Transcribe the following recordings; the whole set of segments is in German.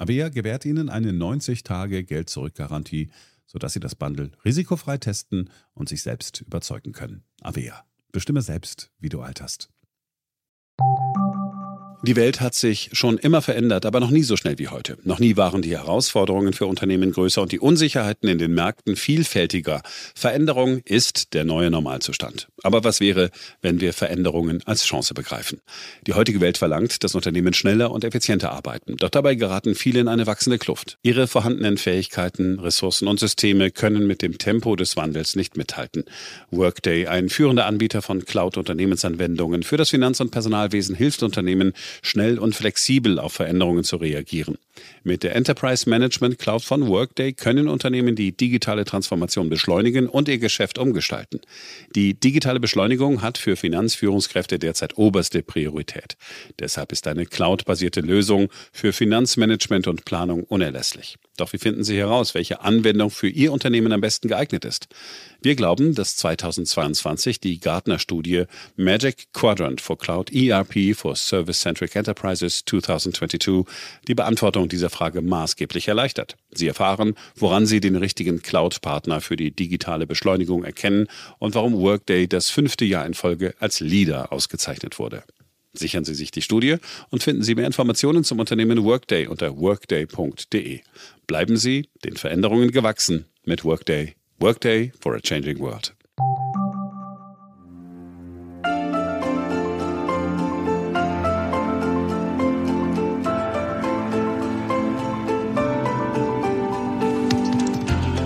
Avea gewährt Ihnen eine 90-Tage-Geld-Zurück-Garantie, sodass Sie das Bundle risikofrei testen und sich selbst überzeugen können. Avea. Bestimme selbst, wie du alterst. Die Welt hat sich schon immer verändert, aber noch nie so schnell wie heute. Noch nie waren die Herausforderungen für Unternehmen größer und die Unsicherheiten in den Märkten vielfältiger. Veränderung ist der neue Normalzustand. Aber was wäre, wenn wir Veränderungen als Chance begreifen? Die heutige Welt verlangt, dass Unternehmen schneller und effizienter arbeiten. Doch dabei geraten viele in eine wachsende Kluft. Ihre vorhandenen Fähigkeiten, Ressourcen und Systeme können mit dem Tempo des Wandels nicht mithalten. Workday, ein führender Anbieter von Cloud-Unternehmensanwendungen für das Finanz- und Personalwesen, hilft Unternehmen, schnell und flexibel auf Veränderungen zu reagieren. Mit der Enterprise Management Cloud von Workday können Unternehmen die digitale Transformation beschleunigen und ihr Geschäft umgestalten. Die digitale Beschleunigung hat für Finanzführungskräfte derzeit oberste Priorität. Deshalb ist eine cloud-basierte Lösung für Finanzmanagement und Planung unerlässlich. Doch wie finden Sie heraus, welche Anwendung für Ihr Unternehmen am besten geeignet ist? Wir glauben, dass 2022 die Gartner-Studie Magic Quadrant for Cloud ERP for Service-Centric Enterprises 2022 die Beantwortung dieser Frage maßgeblich erleichtert. Sie erfahren, woran Sie den richtigen Cloud-Partner für die digitale Beschleunigung erkennen und warum Workday das fünfte Jahr in Folge als Leader ausgezeichnet wurde. Sichern Sie sich die Studie und finden Sie mehr Informationen zum Unternehmen Workday unter workday.de. Bleiben Sie den Veränderungen gewachsen mit Workday. Workday for a Changing World.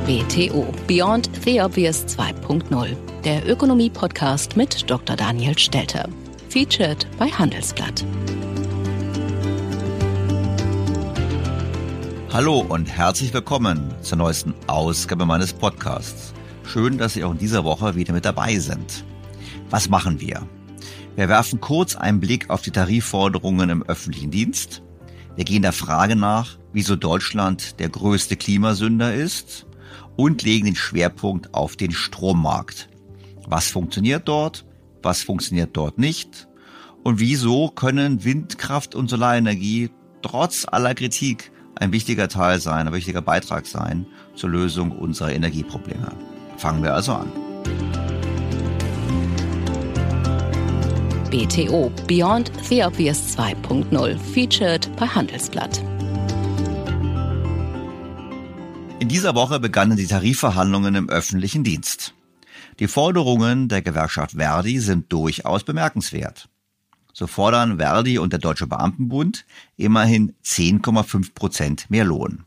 BTO Beyond the Obvious 2.0, der Ökonomie-Podcast mit Dr. Daniel Stelter. Featured bei Handelsblatt. Hallo und herzlich willkommen zur neuesten Ausgabe meines Podcasts. Schön, dass Sie auch in dieser Woche wieder mit dabei sind. Was machen wir? Wir werfen kurz einen Blick auf die Tarifforderungen im öffentlichen Dienst. Wir gehen der Frage nach, wieso Deutschland der größte Klimasünder ist und legen den Schwerpunkt auf den Strommarkt. Was funktioniert dort? was funktioniert dort nicht und wieso können Windkraft und Solarenergie trotz aller Kritik ein wichtiger Teil sein, ein wichtiger Beitrag sein zur Lösung unserer Energieprobleme. Fangen wir also an. BTO Beyond the Obvious 2.0 featured bei Handelsblatt. In dieser Woche begannen die Tarifverhandlungen im öffentlichen Dienst. Die Forderungen der Gewerkschaft Verdi sind durchaus bemerkenswert. So fordern Verdi und der Deutsche Beamtenbund immerhin 10,5 Prozent mehr Lohn.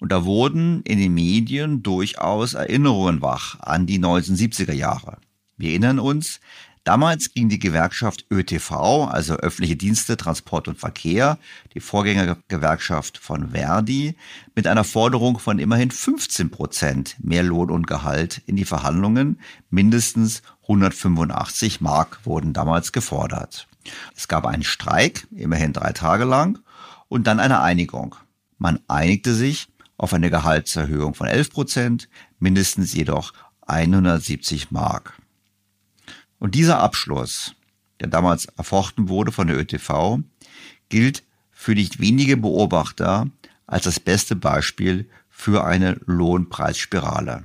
Und da wurden in den Medien durchaus Erinnerungen wach an die 1970er Jahre. Wir erinnern uns, Damals ging die Gewerkschaft ÖTV, also öffentliche Dienste, Transport und Verkehr, die Vorgängergewerkschaft von Verdi, mit einer Forderung von immerhin 15 Prozent mehr Lohn und Gehalt in die Verhandlungen. Mindestens 185 Mark wurden damals gefordert. Es gab einen Streik, immerhin drei Tage lang, und dann eine Einigung. Man einigte sich auf eine Gehaltserhöhung von 11 Prozent, mindestens jedoch 170 Mark. Und dieser Abschluss, der damals erfochten wurde von der ÖTV, gilt für nicht wenige Beobachter als das beste Beispiel für eine Lohnpreisspirale.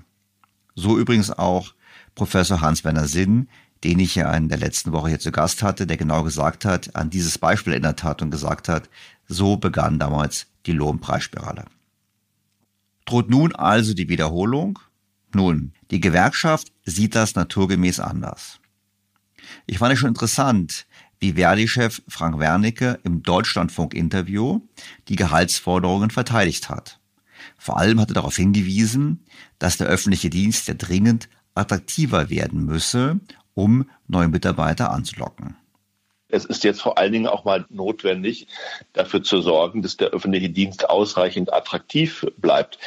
So übrigens auch Professor Hans-Werner Sinn, den ich ja in der letzten Woche hier zu Gast hatte, der genau gesagt hat, an dieses Beispiel erinnert hat und gesagt hat, so begann damals die Lohnpreisspirale. Droht nun also die Wiederholung? Nun, die Gewerkschaft sieht das naturgemäß anders. Ich fand es schon interessant, wie Verdi-Chef Frank Wernicke im Deutschlandfunk-Interview die Gehaltsforderungen verteidigt hat. Vor allem hat er darauf hingewiesen, dass der öffentliche Dienst ja dringend attraktiver werden müsse, um neue Mitarbeiter anzulocken. Es ist jetzt vor allen Dingen auch mal notwendig, dafür zu sorgen, dass der öffentliche Dienst ausreichend attraktiv bleibt.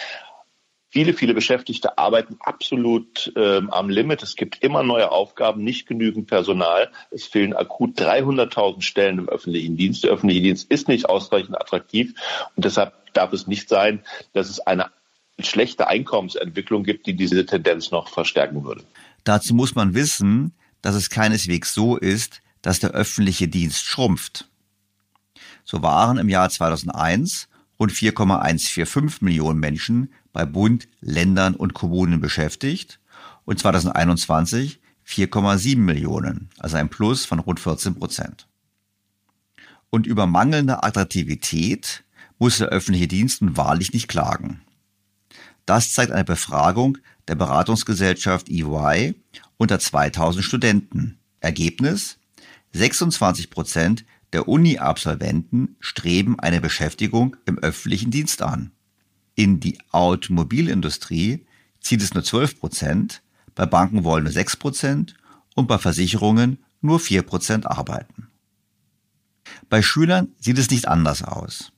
Viele, viele Beschäftigte arbeiten absolut ähm, am Limit. Es gibt immer neue Aufgaben, nicht genügend Personal. Es fehlen akut 300.000 Stellen im öffentlichen Dienst. Der öffentliche Dienst ist nicht ausreichend attraktiv und deshalb darf es nicht sein, dass es eine schlechte Einkommensentwicklung gibt, die diese Tendenz noch verstärken würde. Dazu muss man wissen, dass es keineswegs so ist, dass der öffentliche Dienst schrumpft. So waren im Jahr 2001 rund 4,145 Millionen Menschen bei Bund, Ländern und Kommunen beschäftigt und 2021 4,7 Millionen, also ein Plus von rund 14 Prozent. Und über mangelnde Attraktivität muss der öffentliche Dienst nun wahrlich nicht klagen. Das zeigt eine Befragung der Beratungsgesellschaft EY unter 2000 Studenten. Ergebnis? 26 Prozent der Uni-Absolventen streben eine Beschäftigung im öffentlichen Dienst an. In die Automobilindustrie zieht es nur 12 Prozent, bei Banken wollen nur 6 Prozent und bei Versicherungen nur 4 Prozent arbeiten. Bei Schülern sieht es nicht anders aus.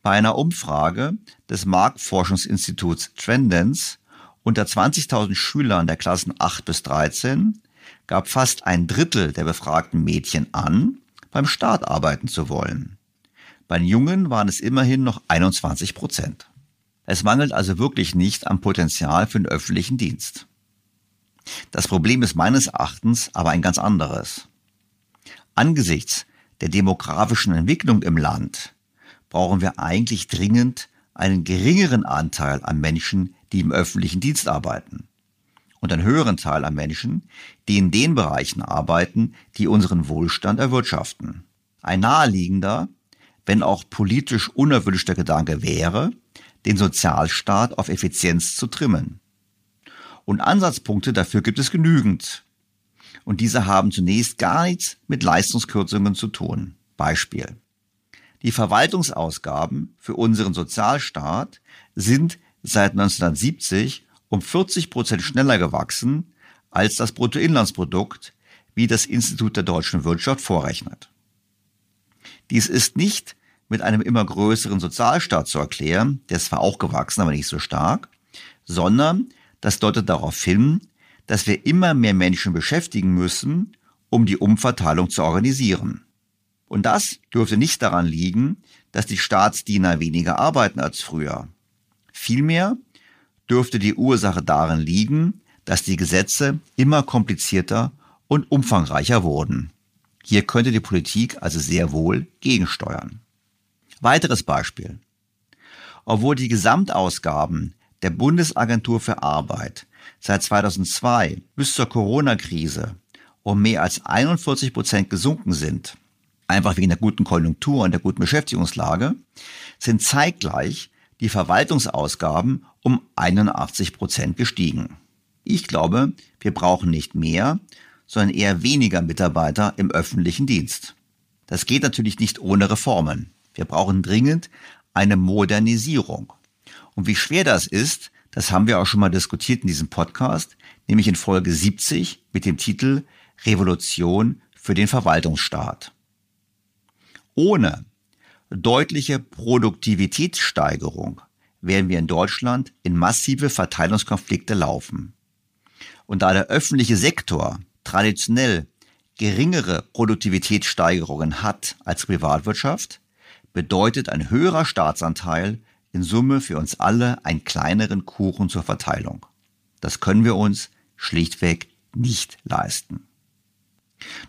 Bei einer Umfrage des Marktforschungsinstituts Trendens unter 20.000 Schülern der Klassen 8 bis 13 gab fast ein Drittel der befragten Mädchen an, beim Staat arbeiten zu wollen. Bei Jungen waren es immerhin noch 21 Prozent. Es mangelt also wirklich nicht am Potenzial für den öffentlichen Dienst. Das Problem ist meines Erachtens aber ein ganz anderes. Angesichts der demografischen Entwicklung im Land brauchen wir eigentlich dringend einen geringeren Anteil an Menschen, die im öffentlichen Dienst arbeiten und einen höheren Teil an Menschen, die in den Bereichen arbeiten, die unseren Wohlstand erwirtschaften. Ein naheliegender, wenn auch politisch unerwünschter Gedanke wäre, den Sozialstaat auf Effizienz zu trimmen. Und Ansatzpunkte dafür gibt es genügend. Und diese haben zunächst gar nichts mit Leistungskürzungen zu tun. Beispiel. Die Verwaltungsausgaben für unseren Sozialstaat sind seit 1970 um 40 Prozent schneller gewachsen als das Bruttoinlandsprodukt, wie das Institut der deutschen Wirtschaft vorrechnet. Dies ist nicht mit einem immer größeren Sozialstaat zu erklären, der ist zwar auch gewachsen, aber nicht so stark, sondern das deutet darauf hin, dass wir immer mehr Menschen beschäftigen müssen, um die Umverteilung zu organisieren. Und das dürfte nicht daran liegen, dass die Staatsdiener weniger arbeiten als früher. Vielmehr dürfte die Ursache darin liegen, dass die Gesetze immer komplizierter und umfangreicher wurden. Hier könnte die Politik also sehr wohl gegensteuern. Weiteres Beispiel. Obwohl die Gesamtausgaben der Bundesagentur für Arbeit seit 2002 bis zur Corona-Krise um mehr als 41 Prozent gesunken sind, einfach wegen der guten Konjunktur und der guten Beschäftigungslage, sind zeitgleich die Verwaltungsausgaben um 81 Prozent gestiegen. Ich glaube, wir brauchen nicht mehr, sondern eher weniger Mitarbeiter im öffentlichen Dienst. Das geht natürlich nicht ohne Reformen. Wir brauchen dringend eine Modernisierung. Und wie schwer das ist, das haben wir auch schon mal diskutiert in diesem Podcast, nämlich in Folge 70 mit dem Titel Revolution für den Verwaltungsstaat. Ohne deutliche Produktivitätssteigerung werden wir in Deutschland in massive Verteilungskonflikte laufen. Und da der öffentliche Sektor traditionell geringere Produktivitätssteigerungen hat als Privatwirtschaft, bedeutet ein höherer Staatsanteil in Summe für uns alle einen kleineren Kuchen zur Verteilung. Das können wir uns schlichtweg nicht leisten.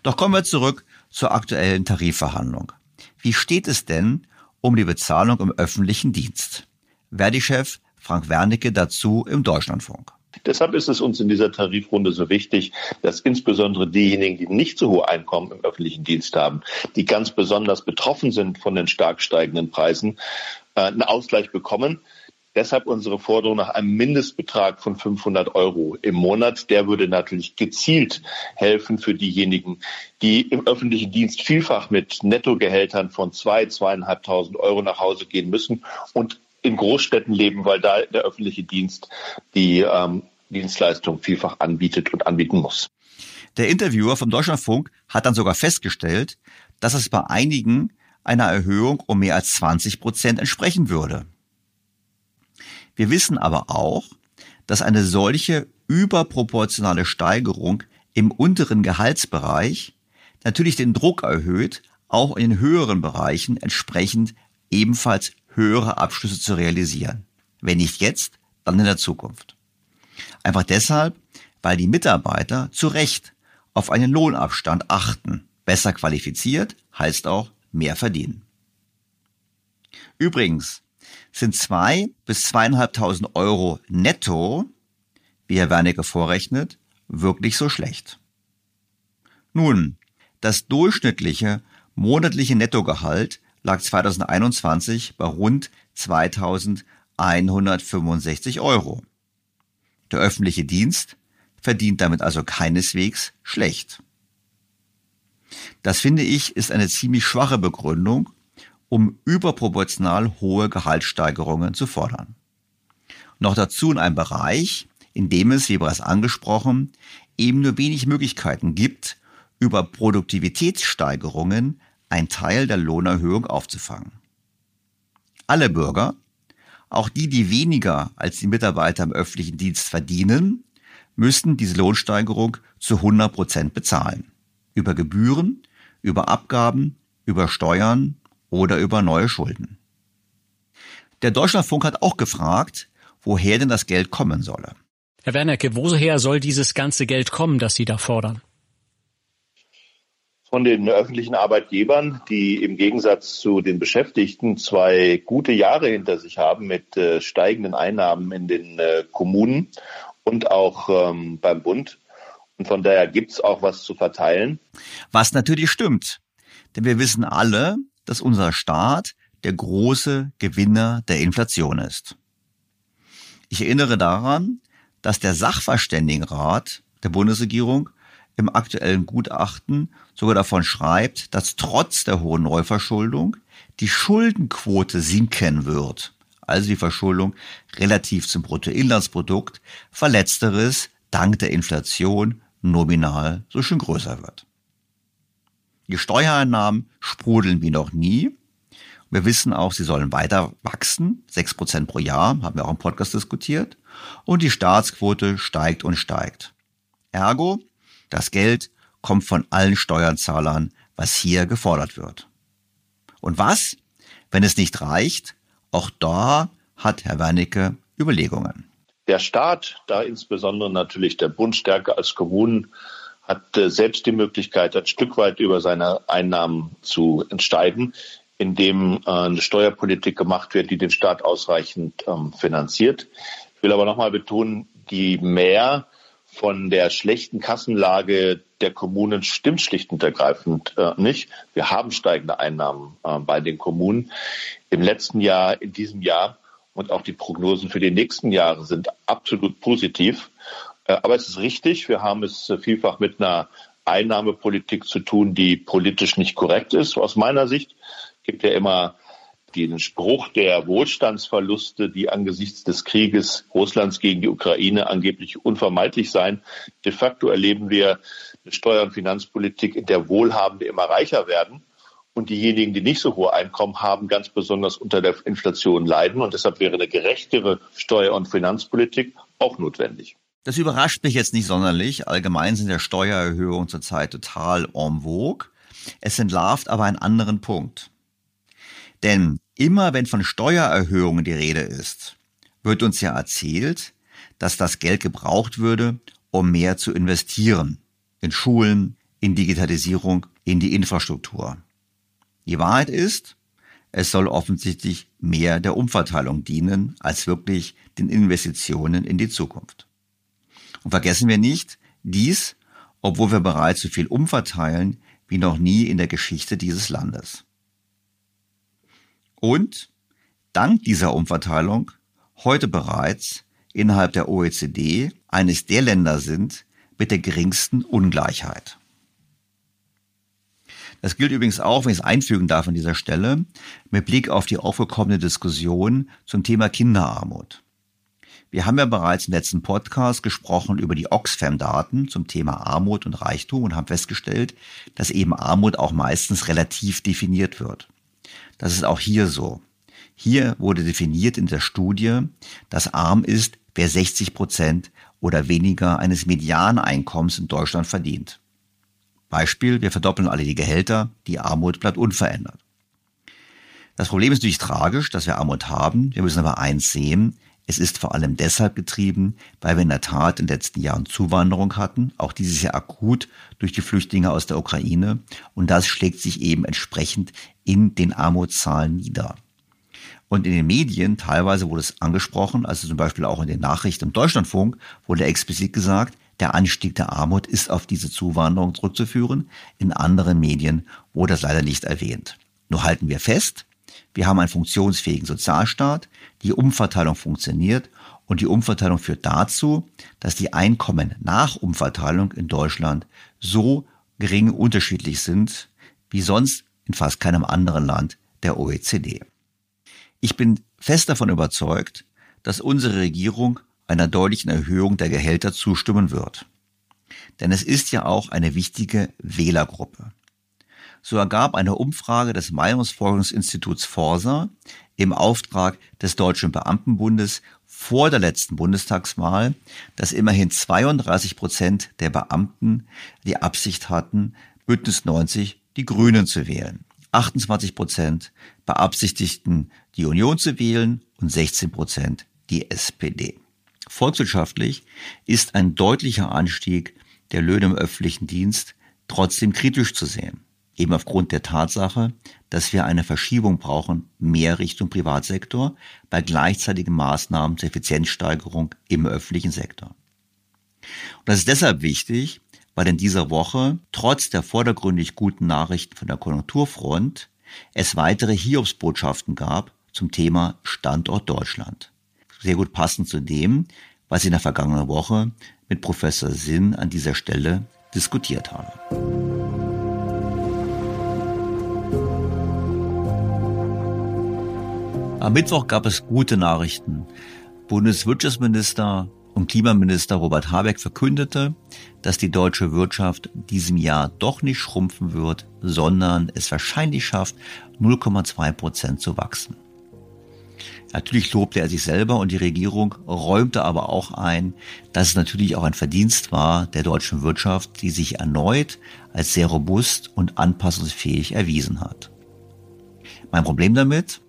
Doch kommen wir zurück zur aktuellen Tarifverhandlung. Wie steht es denn um die Bezahlung im öffentlichen Dienst? Verdi-Chef Frank Wernicke dazu im Deutschlandfunk. Deshalb ist es uns in dieser Tarifrunde so wichtig, dass insbesondere diejenigen, die nicht so hohe Einkommen im öffentlichen Dienst haben, die ganz besonders betroffen sind von den stark steigenden Preisen, äh, einen Ausgleich bekommen. Deshalb unsere Forderung nach einem Mindestbetrag von 500 Euro im Monat. Der würde natürlich gezielt helfen für diejenigen, die im öffentlichen Dienst vielfach mit Nettogehältern von zwei, zweieinhalbtausend Euro nach Hause gehen müssen und in Großstädten leben, weil da der öffentliche Dienst die ähm, Dienstleistung vielfach anbietet und anbieten muss. Der Interviewer vom Deutschlandfunk hat dann sogar festgestellt, dass es bei einigen einer Erhöhung um mehr als 20 Prozent entsprechen würde. Wir wissen aber auch, dass eine solche überproportionale Steigerung im unteren Gehaltsbereich natürlich den Druck erhöht, auch in den höheren Bereichen entsprechend ebenfalls höhere Abschlüsse zu realisieren. Wenn nicht jetzt, dann in der Zukunft. Einfach deshalb, weil die Mitarbeiter zu Recht auf einen Lohnabstand achten. Besser qualifiziert heißt auch mehr verdienen. Übrigens sind zwei bis zweieinhalbtausend Euro netto, wie Herr Wernicke vorrechnet, wirklich so schlecht. Nun, das durchschnittliche monatliche Nettogehalt lag 2021 bei rund 2165 Euro. Der öffentliche Dienst verdient damit also keineswegs schlecht. Das finde ich ist eine ziemlich schwache Begründung, um überproportional hohe Gehaltssteigerungen zu fordern. Noch dazu in einem Bereich, in dem es, wie bereits angesprochen, eben nur wenig Möglichkeiten gibt, über Produktivitätssteigerungen einen Teil der Lohnerhöhung aufzufangen. Alle Bürger, auch die, die weniger als die Mitarbeiter im öffentlichen Dienst verdienen, müssten diese Lohnsteigerung zu 100 Prozent bezahlen. Über Gebühren, über Abgaben, über Steuern oder über neue Schulden. Der Deutschlandfunk hat auch gefragt, woher denn das Geld kommen solle. Herr Wernerke, woher soll dieses ganze Geld kommen, das Sie da fordern? Von den öffentlichen Arbeitgebern, die im Gegensatz zu den Beschäftigten zwei gute Jahre hinter sich haben mit äh, steigenden Einnahmen in den äh, Kommunen und auch ähm, beim Bund. Und von daher gibt es auch was zu verteilen. Was natürlich stimmt. Denn wir wissen alle, dass unser Staat der große Gewinner der Inflation ist. Ich erinnere daran, dass der Sachverständigenrat der Bundesregierung im aktuellen Gutachten sogar davon schreibt, dass trotz der hohen Neuverschuldung die Schuldenquote sinken wird, also die Verschuldung relativ zum Bruttoinlandsprodukt, verletzteres dank der Inflation nominal so schön größer wird. Die Steuereinnahmen sprudeln wie noch nie. Wir wissen auch, sie sollen weiter wachsen, sechs Prozent pro Jahr, haben wir auch im Podcast diskutiert. Und die Staatsquote steigt und steigt. Ergo, das Geld kommt von allen Steuerzahlern, was hier gefordert wird. Und was, wenn es nicht reicht? Auch da hat Herr Wernicke Überlegungen. Der Staat, da insbesondere natürlich der Bund stärker als Kommunen, hat äh, selbst die Möglichkeit, ein Stück weit über seine Einnahmen zu entscheiden, indem äh, eine Steuerpolitik gemacht wird, die den Staat ausreichend ähm, finanziert. Ich will aber nochmal betonen, Die Mehr von der schlechten Kassenlage der Kommunen stimmt schlicht und ergreifend äh, nicht. Wir haben steigende Einnahmen äh, bei den Kommunen. Im letzten Jahr, in diesem Jahr und auch die Prognosen für die nächsten Jahre sind absolut positiv. Äh, aber es ist richtig, wir haben es vielfach mit einer Einnahmepolitik zu tun, die politisch nicht korrekt ist. Aus meiner Sicht gibt ja immer den Spruch der Wohlstandsverluste, die angesichts des Krieges Russlands gegen die Ukraine angeblich unvermeidlich seien. De facto erleben wir eine Steuer- und Finanzpolitik, in der Wohlhabende immer reicher werden und diejenigen, die nicht so hohe Einkommen haben, ganz besonders unter der Inflation leiden. Und deshalb wäre eine gerechtere Steuer- und Finanzpolitik auch notwendig. Das überrascht mich jetzt nicht sonderlich. Allgemein sind ja Steuererhöhungen zurzeit total en vogue. Es entlarvt aber einen anderen Punkt. Denn immer wenn von Steuererhöhungen die Rede ist, wird uns ja erzählt, dass das Geld gebraucht würde, um mehr zu investieren. In Schulen, in Digitalisierung, in die Infrastruktur. Die Wahrheit ist, es soll offensichtlich mehr der Umverteilung dienen, als wirklich den Investitionen in die Zukunft. Und vergessen wir nicht, dies, obwohl wir bereits so viel umverteilen wie noch nie in der Geschichte dieses Landes. Und dank dieser Umverteilung heute bereits innerhalb der OECD eines der Länder sind mit der geringsten Ungleichheit. Das gilt übrigens auch, wenn ich es einfügen darf an dieser Stelle, mit Blick auf die aufgekommene Diskussion zum Thema Kinderarmut. Wir haben ja bereits im letzten Podcast gesprochen über die Oxfam-Daten zum Thema Armut und Reichtum und haben festgestellt, dass eben Armut auch meistens relativ definiert wird. Das ist auch hier so. Hier wurde definiert in der Studie, dass arm ist, wer 60 Prozent oder weniger eines Medianeinkommens in Deutschland verdient. Beispiel, wir verdoppeln alle die Gehälter, die Armut bleibt unverändert. Das Problem ist natürlich tragisch, dass wir Armut haben. Wir müssen aber eins sehen, es ist vor allem deshalb getrieben, weil wir in der Tat in den letzten Jahren Zuwanderung hatten, auch dieses Jahr akut durch die Flüchtlinge aus der Ukraine. Und das schlägt sich eben entsprechend in den Armutszahlen nieder. Und in den Medien, teilweise wurde es angesprochen, also zum Beispiel auch in den Nachrichten im Deutschlandfunk, wurde explizit gesagt, der Anstieg der Armut ist auf diese Zuwanderung zurückzuführen. In anderen Medien wurde das leider nicht erwähnt. Nur halten wir fest, wir haben einen funktionsfähigen Sozialstaat, die Umverteilung funktioniert und die Umverteilung führt dazu, dass die Einkommen nach Umverteilung in Deutschland so gering unterschiedlich sind wie sonst in fast keinem anderen Land der OECD. Ich bin fest davon überzeugt, dass unsere Regierung einer deutlichen Erhöhung der Gehälter zustimmen wird. Denn es ist ja auch eine wichtige Wählergruppe. So ergab eine Umfrage des Meinungsforschungsinstituts Forsa im Auftrag des Deutschen Beamtenbundes vor der letzten Bundestagswahl, dass immerhin 32 Prozent der Beamten die Absicht hatten, Bündnis 90 die Grünen zu wählen. 28 Prozent beabsichtigten, die Union zu wählen und 16 Prozent die SPD. Volkswirtschaftlich ist ein deutlicher Anstieg der Löhne im öffentlichen Dienst trotzdem kritisch zu sehen eben aufgrund der Tatsache, dass wir eine Verschiebung brauchen, mehr Richtung Privatsektor, bei gleichzeitigen Maßnahmen zur Effizienzsteigerung im öffentlichen Sektor. Und das ist deshalb wichtig, weil in dieser Woche, trotz der vordergründig guten Nachrichten von der Konjunkturfront, es weitere Hiobsbotschaften gab zum Thema Standort Deutschland. Sehr gut passend zu dem, was ich in der vergangenen Woche mit Professor Sinn an dieser Stelle diskutiert habe. Am Mittwoch gab es gute Nachrichten. Bundeswirtschaftsminister und Klimaminister Robert Habeck verkündete, dass die deutsche Wirtschaft diesem Jahr doch nicht schrumpfen wird, sondern es wahrscheinlich schafft, 0,2 Prozent zu wachsen. Natürlich lobte er sich selber und die Regierung räumte aber auch ein, dass es natürlich auch ein Verdienst war der deutschen Wirtschaft, die sich erneut als sehr robust und anpassungsfähig erwiesen hat. Mein Problem damit,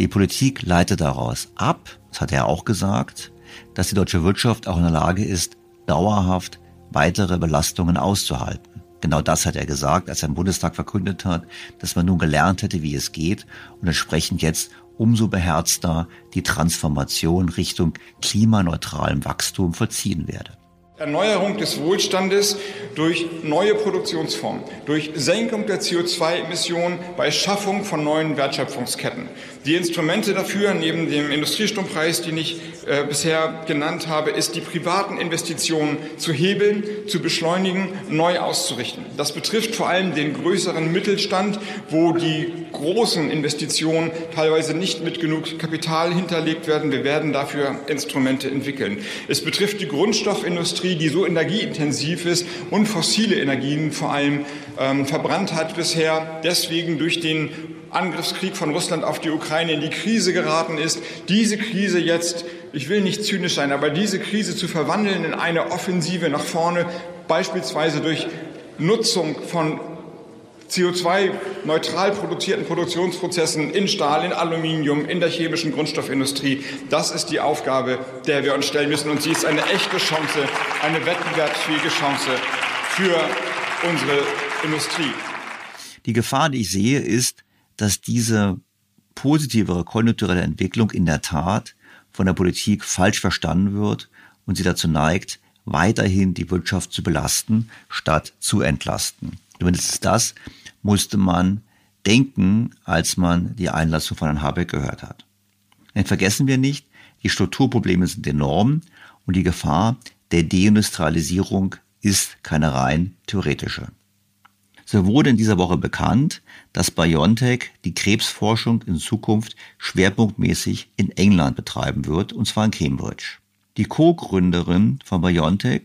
die Politik leitet daraus ab, das hat er auch gesagt, dass die deutsche Wirtschaft auch in der Lage ist, dauerhaft weitere Belastungen auszuhalten. Genau das hat er gesagt, als er im Bundestag verkündet hat, dass man nun gelernt hätte, wie es geht und entsprechend jetzt umso beherzter die Transformation Richtung klimaneutralem Wachstum vollziehen werde. Erneuerung des Wohlstandes durch neue Produktionsformen, durch Senkung der CO2-Emissionen bei Schaffung von neuen Wertschöpfungsketten. Die Instrumente dafür, neben dem Industriestrompreis, den ich äh, bisher genannt habe, ist die privaten Investitionen zu hebeln, zu beschleunigen, neu auszurichten. Das betrifft vor allem den größeren Mittelstand, wo die großen Investitionen teilweise nicht mit genug Kapital hinterlegt werden. Wir werden dafür Instrumente entwickeln. Es betrifft die Grundstoffindustrie, die so energieintensiv ist und fossile Energien vor allem ähm, verbrannt hat bisher, deswegen durch den Angriffskrieg von Russland auf die Ukraine in die Krise geraten ist, diese Krise jetzt, ich will nicht zynisch sein, aber diese Krise zu verwandeln in eine Offensive nach vorne, beispielsweise durch Nutzung von CO2-neutral produzierten Produktionsprozessen in Stahl, in Aluminium, in der chemischen Grundstoffindustrie. Das ist die Aufgabe, der wir uns stellen müssen. Und sie ist eine echte Chance, eine wettbewerbsfähige Chance für unsere Industrie. Die Gefahr, die ich sehe, ist, dass diese positivere konjunkturelle Entwicklung in der Tat von der Politik falsch verstanden wird und sie dazu neigt, weiterhin die Wirtschaft zu belasten, statt zu entlasten. Zumindest das musste man denken, als man die Einlassung von Herrn Habeck gehört hat. Denn vergessen wir nicht, die Strukturprobleme sind enorm und die Gefahr der Deindustrialisierung ist keine rein theoretische. So wurde in dieser Woche bekannt, dass BioNTech die Krebsforschung in Zukunft schwerpunktmäßig in England betreiben wird, und zwar in Cambridge. Die Co-Gründerin von BioNTech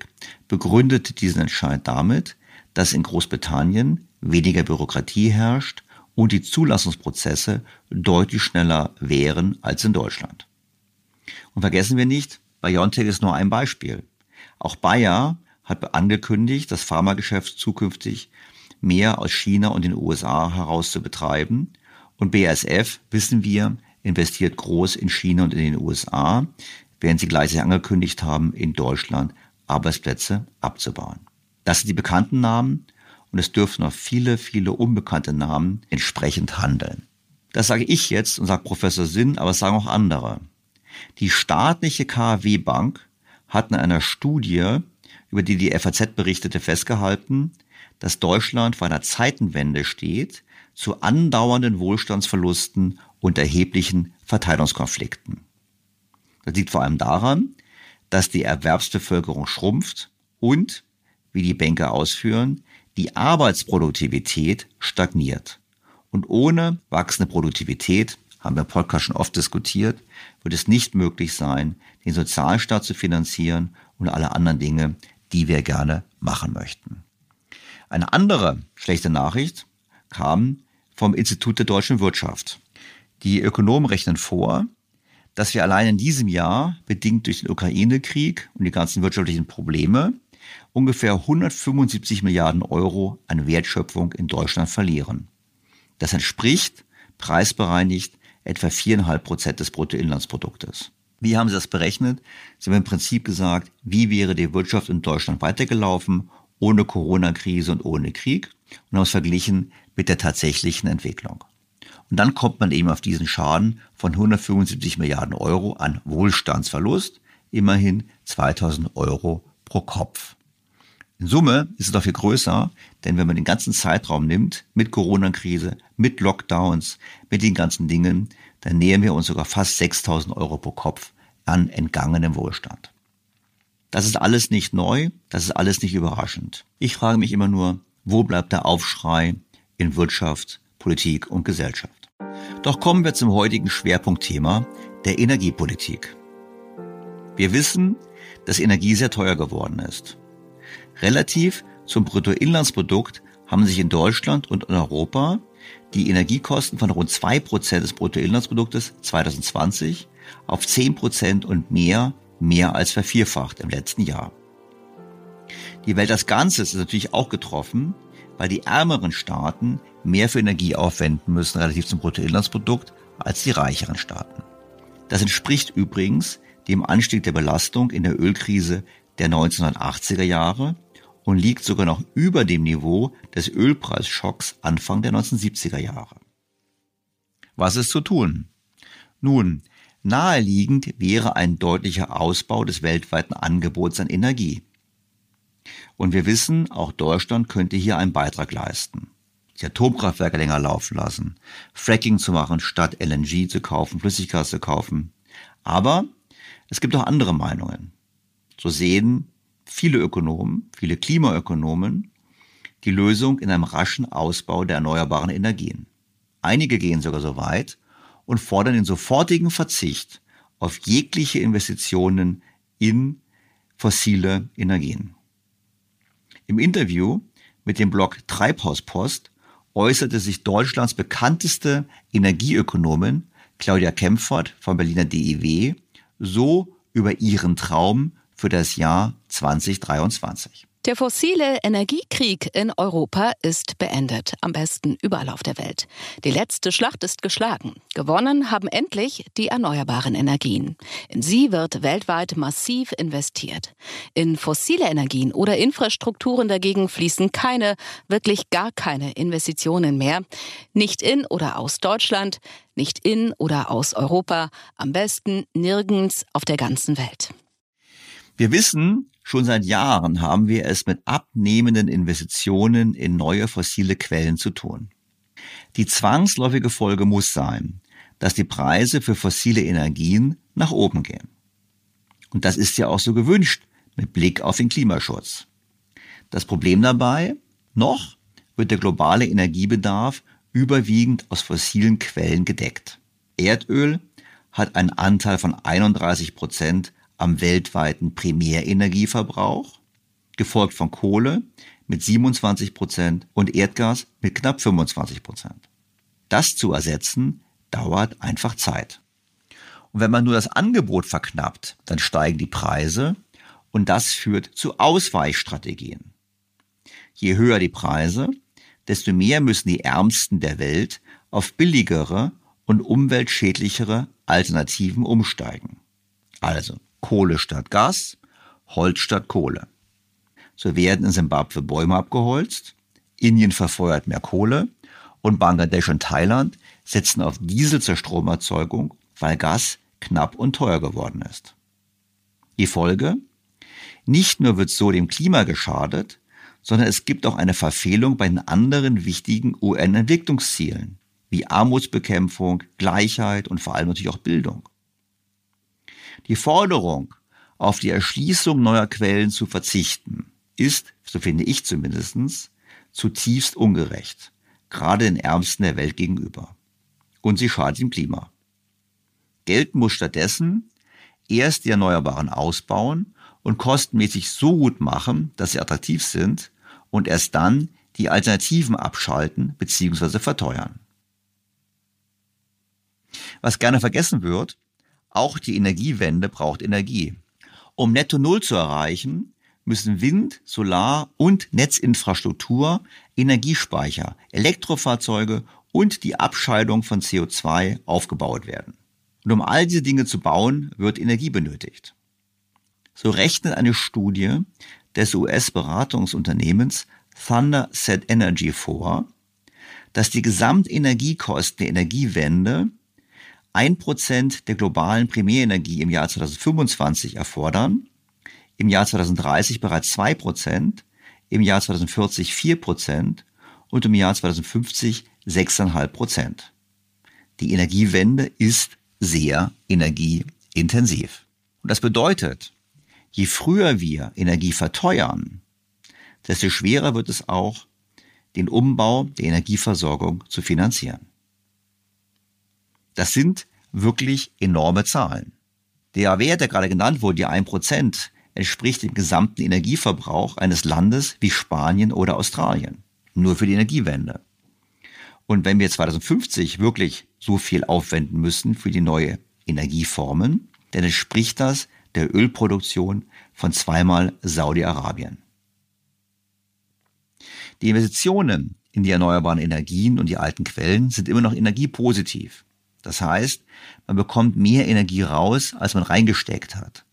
begründete diesen Entscheid damit, dass in Großbritannien weniger Bürokratie herrscht und die Zulassungsprozesse deutlich schneller wären als in Deutschland. Und vergessen wir nicht, BioNTech ist nur ein Beispiel. Auch Bayer hat angekündigt, das Pharmageschäft zukünftig mehr aus China und den USA heraus zu betreiben. Und BASF, wissen wir, investiert groß in China und in den USA, während sie gleichzeitig angekündigt haben, in Deutschland Arbeitsplätze abzubauen. Das sind die bekannten Namen und es dürfen noch viele, viele unbekannte Namen entsprechend handeln. Das sage ich jetzt und sagt Professor Sinn, aber es sagen auch andere. Die staatliche KfW Bank hat in einer Studie, über die die FAZ berichtete, festgehalten, dass Deutschland vor einer Zeitenwende steht, zu andauernden Wohlstandsverlusten und erheblichen Verteilungskonflikten. Das liegt vor allem daran, dass die Erwerbsbevölkerung schrumpft und, wie die Banker ausführen, die Arbeitsproduktivität stagniert. Und ohne wachsende Produktivität, haben wir im Podcast schon oft diskutiert, wird es nicht möglich sein, den Sozialstaat zu finanzieren und alle anderen Dinge, die wir gerne machen möchten. Eine andere schlechte Nachricht kam vom Institut der deutschen Wirtschaft. Die Ökonomen rechnen vor, dass wir allein in diesem Jahr, bedingt durch den Ukraine-Krieg und die ganzen wirtschaftlichen Probleme, ungefähr 175 Milliarden Euro an Wertschöpfung in Deutschland verlieren. Das entspricht, preisbereinigt, etwa viereinhalb Prozent des Bruttoinlandsproduktes. Wie haben Sie das berechnet? Sie haben im Prinzip gesagt, wie wäre die Wirtschaft in Deutschland weitergelaufen ohne Corona-Krise und ohne Krieg und haben es verglichen mit der tatsächlichen Entwicklung. Und dann kommt man eben auf diesen Schaden von 175 Milliarden Euro an Wohlstandsverlust, immerhin 2000 Euro pro Kopf. In Summe ist es doch viel größer, denn wenn man den ganzen Zeitraum nimmt, mit Corona-Krise, mit Lockdowns, mit den ganzen Dingen, dann nähern wir uns sogar fast 6000 Euro pro Kopf an entgangenem Wohlstand. Das ist alles nicht neu, das ist alles nicht überraschend. Ich frage mich immer nur, wo bleibt der Aufschrei in Wirtschaft, Politik und Gesellschaft? Doch kommen wir zum heutigen Schwerpunktthema der Energiepolitik. Wir wissen, dass Energie sehr teuer geworden ist. Relativ zum Bruttoinlandsprodukt haben sich in Deutschland und in Europa die Energiekosten von rund zwei Prozent des Bruttoinlandsproduktes 2020 auf zehn Prozent und mehr mehr als vervierfacht im letzten Jahr. Die Welt als Ganzes ist natürlich auch getroffen, weil die ärmeren Staaten mehr für Energie aufwenden müssen relativ zum Bruttoinlandsprodukt als die reicheren Staaten. Das entspricht übrigens dem Anstieg der Belastung in der Ölkrise der 1980er Jahre und liegt sogar noch über dem Niveau des Ölpreisschocks Anfang der 1970er Jahre. Was ist zu tun? Nun, naheliegend wäre ein deutlicher Ausbau des weltweiten Angebots an Energie. Und wir wissen, auch Deutschland könnte hier einen Beitrag leisten. Die Atomkraftwerke länger laufen lassen, Fracking zu machen, statt LNG zu kaufen, Flüssiggas zu kaufen. Aber es gibt auch andere Meinungen. So sehen viele Ökonomen, viele Klimaökonomen die Lösung in einem raschen Ausbau der erneuerbaren Energien. Einige gehen sogar so weit und fordern den sofortigen Verzicht auf jegliche Investitionen in fossile Energien. Im Interview mit dem Blog Treibhauspost äußerte sich Deutschlands bekannteste Energieökonomin Claudia Kempfert vom Berliner DIW so über ihren Traum für das Jahr 2023. Der fossile Energiekrieg in Europa ist beendet, am besten überall auf der Welt. Die letzte Schlacht ist geschlagen. Gewonnen haben endlich die erneuerbaren Energien. In sie wird weltweit massiv investiert. In fossile Energien oder Infrastrukturen dagegen fließen keine, wirklich gar keine Investitionen mehr. Nicht in oder aus Deutschland, nicht in oder aus Europa, am besten nirgends auf der ganzen Welt. Wir wissen, schon seit Jahren haben wir es mit abnehmenden Investitionen in neue fossile Quellen zu tun. Die zwangsläufige Folge muss sein, dass die Preise für fossile Energien nach oben gehen. Und das ist ja auch so gewünscht mit Blick auf den Klimaschutz. Das Problem dabei, noch wird der globale Energiebedarf überwiegend aus fossilen Quellen gedeckt. Erdöl hat einen Anteil von 31 Prozent am weltweiten Primärenergieverbrauch, gefolgt von Kohle mit 27 Prozent und Erdgas mit knapp 25 Prozent. Das zu ersetzen dauert einfach Zeit. Und wenn man nur das Angebot verknappt, dann steigen die Preise und das führt zu Ausweichstrategien. Je höher die Preise, desto mehr müssen die Ärmsten der Welt auf billigere und umweltschädlichere Alternativen umsteigen. Also Kohle statt Gas, Holz statt Kohle. So werden in Simbabwe Bäume abgeholzt, Indien verfeuert mehr Kohle und Bangladesch und Thailand setzen auf Diesel zur Stromerzeugung, weil Gas knapp und teuer geworden ist. Die Folge? Nicht nur wird so dem Klima geschadet, sondern es gibt auch eine Verfehlung bei den anderen wichtigen UN-Entwicklungszielen, wie Armutsbekämpfung, Gleichheit und vor allem natürlich auch Bildung. Die Forderung, auf die Erschließung neuer Quellen zu verzichten, ist, so finde ich zumindestens, zutiefst ungerecht, gerade den Ärmsten der Welt gegenüber. Und sie schadet dem Klima. Geld muss stattdessen erst die Erneuerbaren ausbauen und kostenmäßig so gut machen, dass sie attraktiv sind und erst dann die Alternativen abschalten bzw. verteuern. Was gerne vergessen wird, auch die Energiewende braucht Energie. Um Netto Null zu erreichen, müssen Wind, Solar und Netzinfrastruktur, Energiespeicher, Elektrofahrzeuge und die Abscheidung von CO2 aufgebaut werden. Und um all diese Dinge zu bauen, wird Energie benötigt. So rechnet eine Studie des US-Beratungsunternehmens Thunder Set Energy vor, dass die Gesamtenergiekosten der Energiewende ein Prozent der globalen Primärenergie im Jahr 2025 erfordern, im Jahr 2030 bereits zwei Prozent, im Jahr 2040 vier Prozent und im Jahr 2050 6,5 Prozent. Die Energiewende ist sehr energieintensiv. Und das bedeutet, je früher wir Energie verteuern, desto schwerer wird es auch, den Umbau der Energieversorgung zu finanzieren. Das sind wirklich enorme Zahlen. Der Wert, der gerade genannt wurde, die 1%, entspricht dem gesamten Energieverbrauch eines Landes wie Spanien oder Australien. Nur für die Energiewende. Und wenn wir 2050 wirklich so viel aufwenden müssen für die neue Energieformen, dann entspricht das der Ölproduktion von zweimal Saudi-Arabien. Die Investitionen in die erneuerbaren Energien und die alten Quellen sind immer noch energiepositiv. Das heißt, man bekommt mehr Energie raus, als man reingesteckt hat.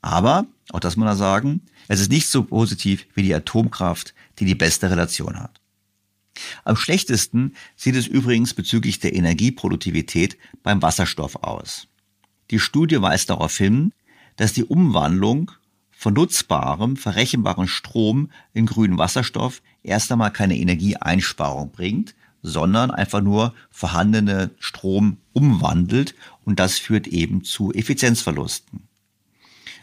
Aber, auch das muss man sagen, es ist nicht so positiv wie die Atomkraft, die die beste Relation hat. Am schlechtesten sieht es übrigens bezüglich der Energieproduktivität beim Wasserstoff aus. Die Studie weist darauf hin, dass die Umwandlung von nutzbarem, verrechenbarem Strom in grünen Wasserstoff erst einmal keine Energieeinsparung bringt, sondern einfach nur vorhandene Strom umwandelt und das führt eben zu Effizienzverlusten.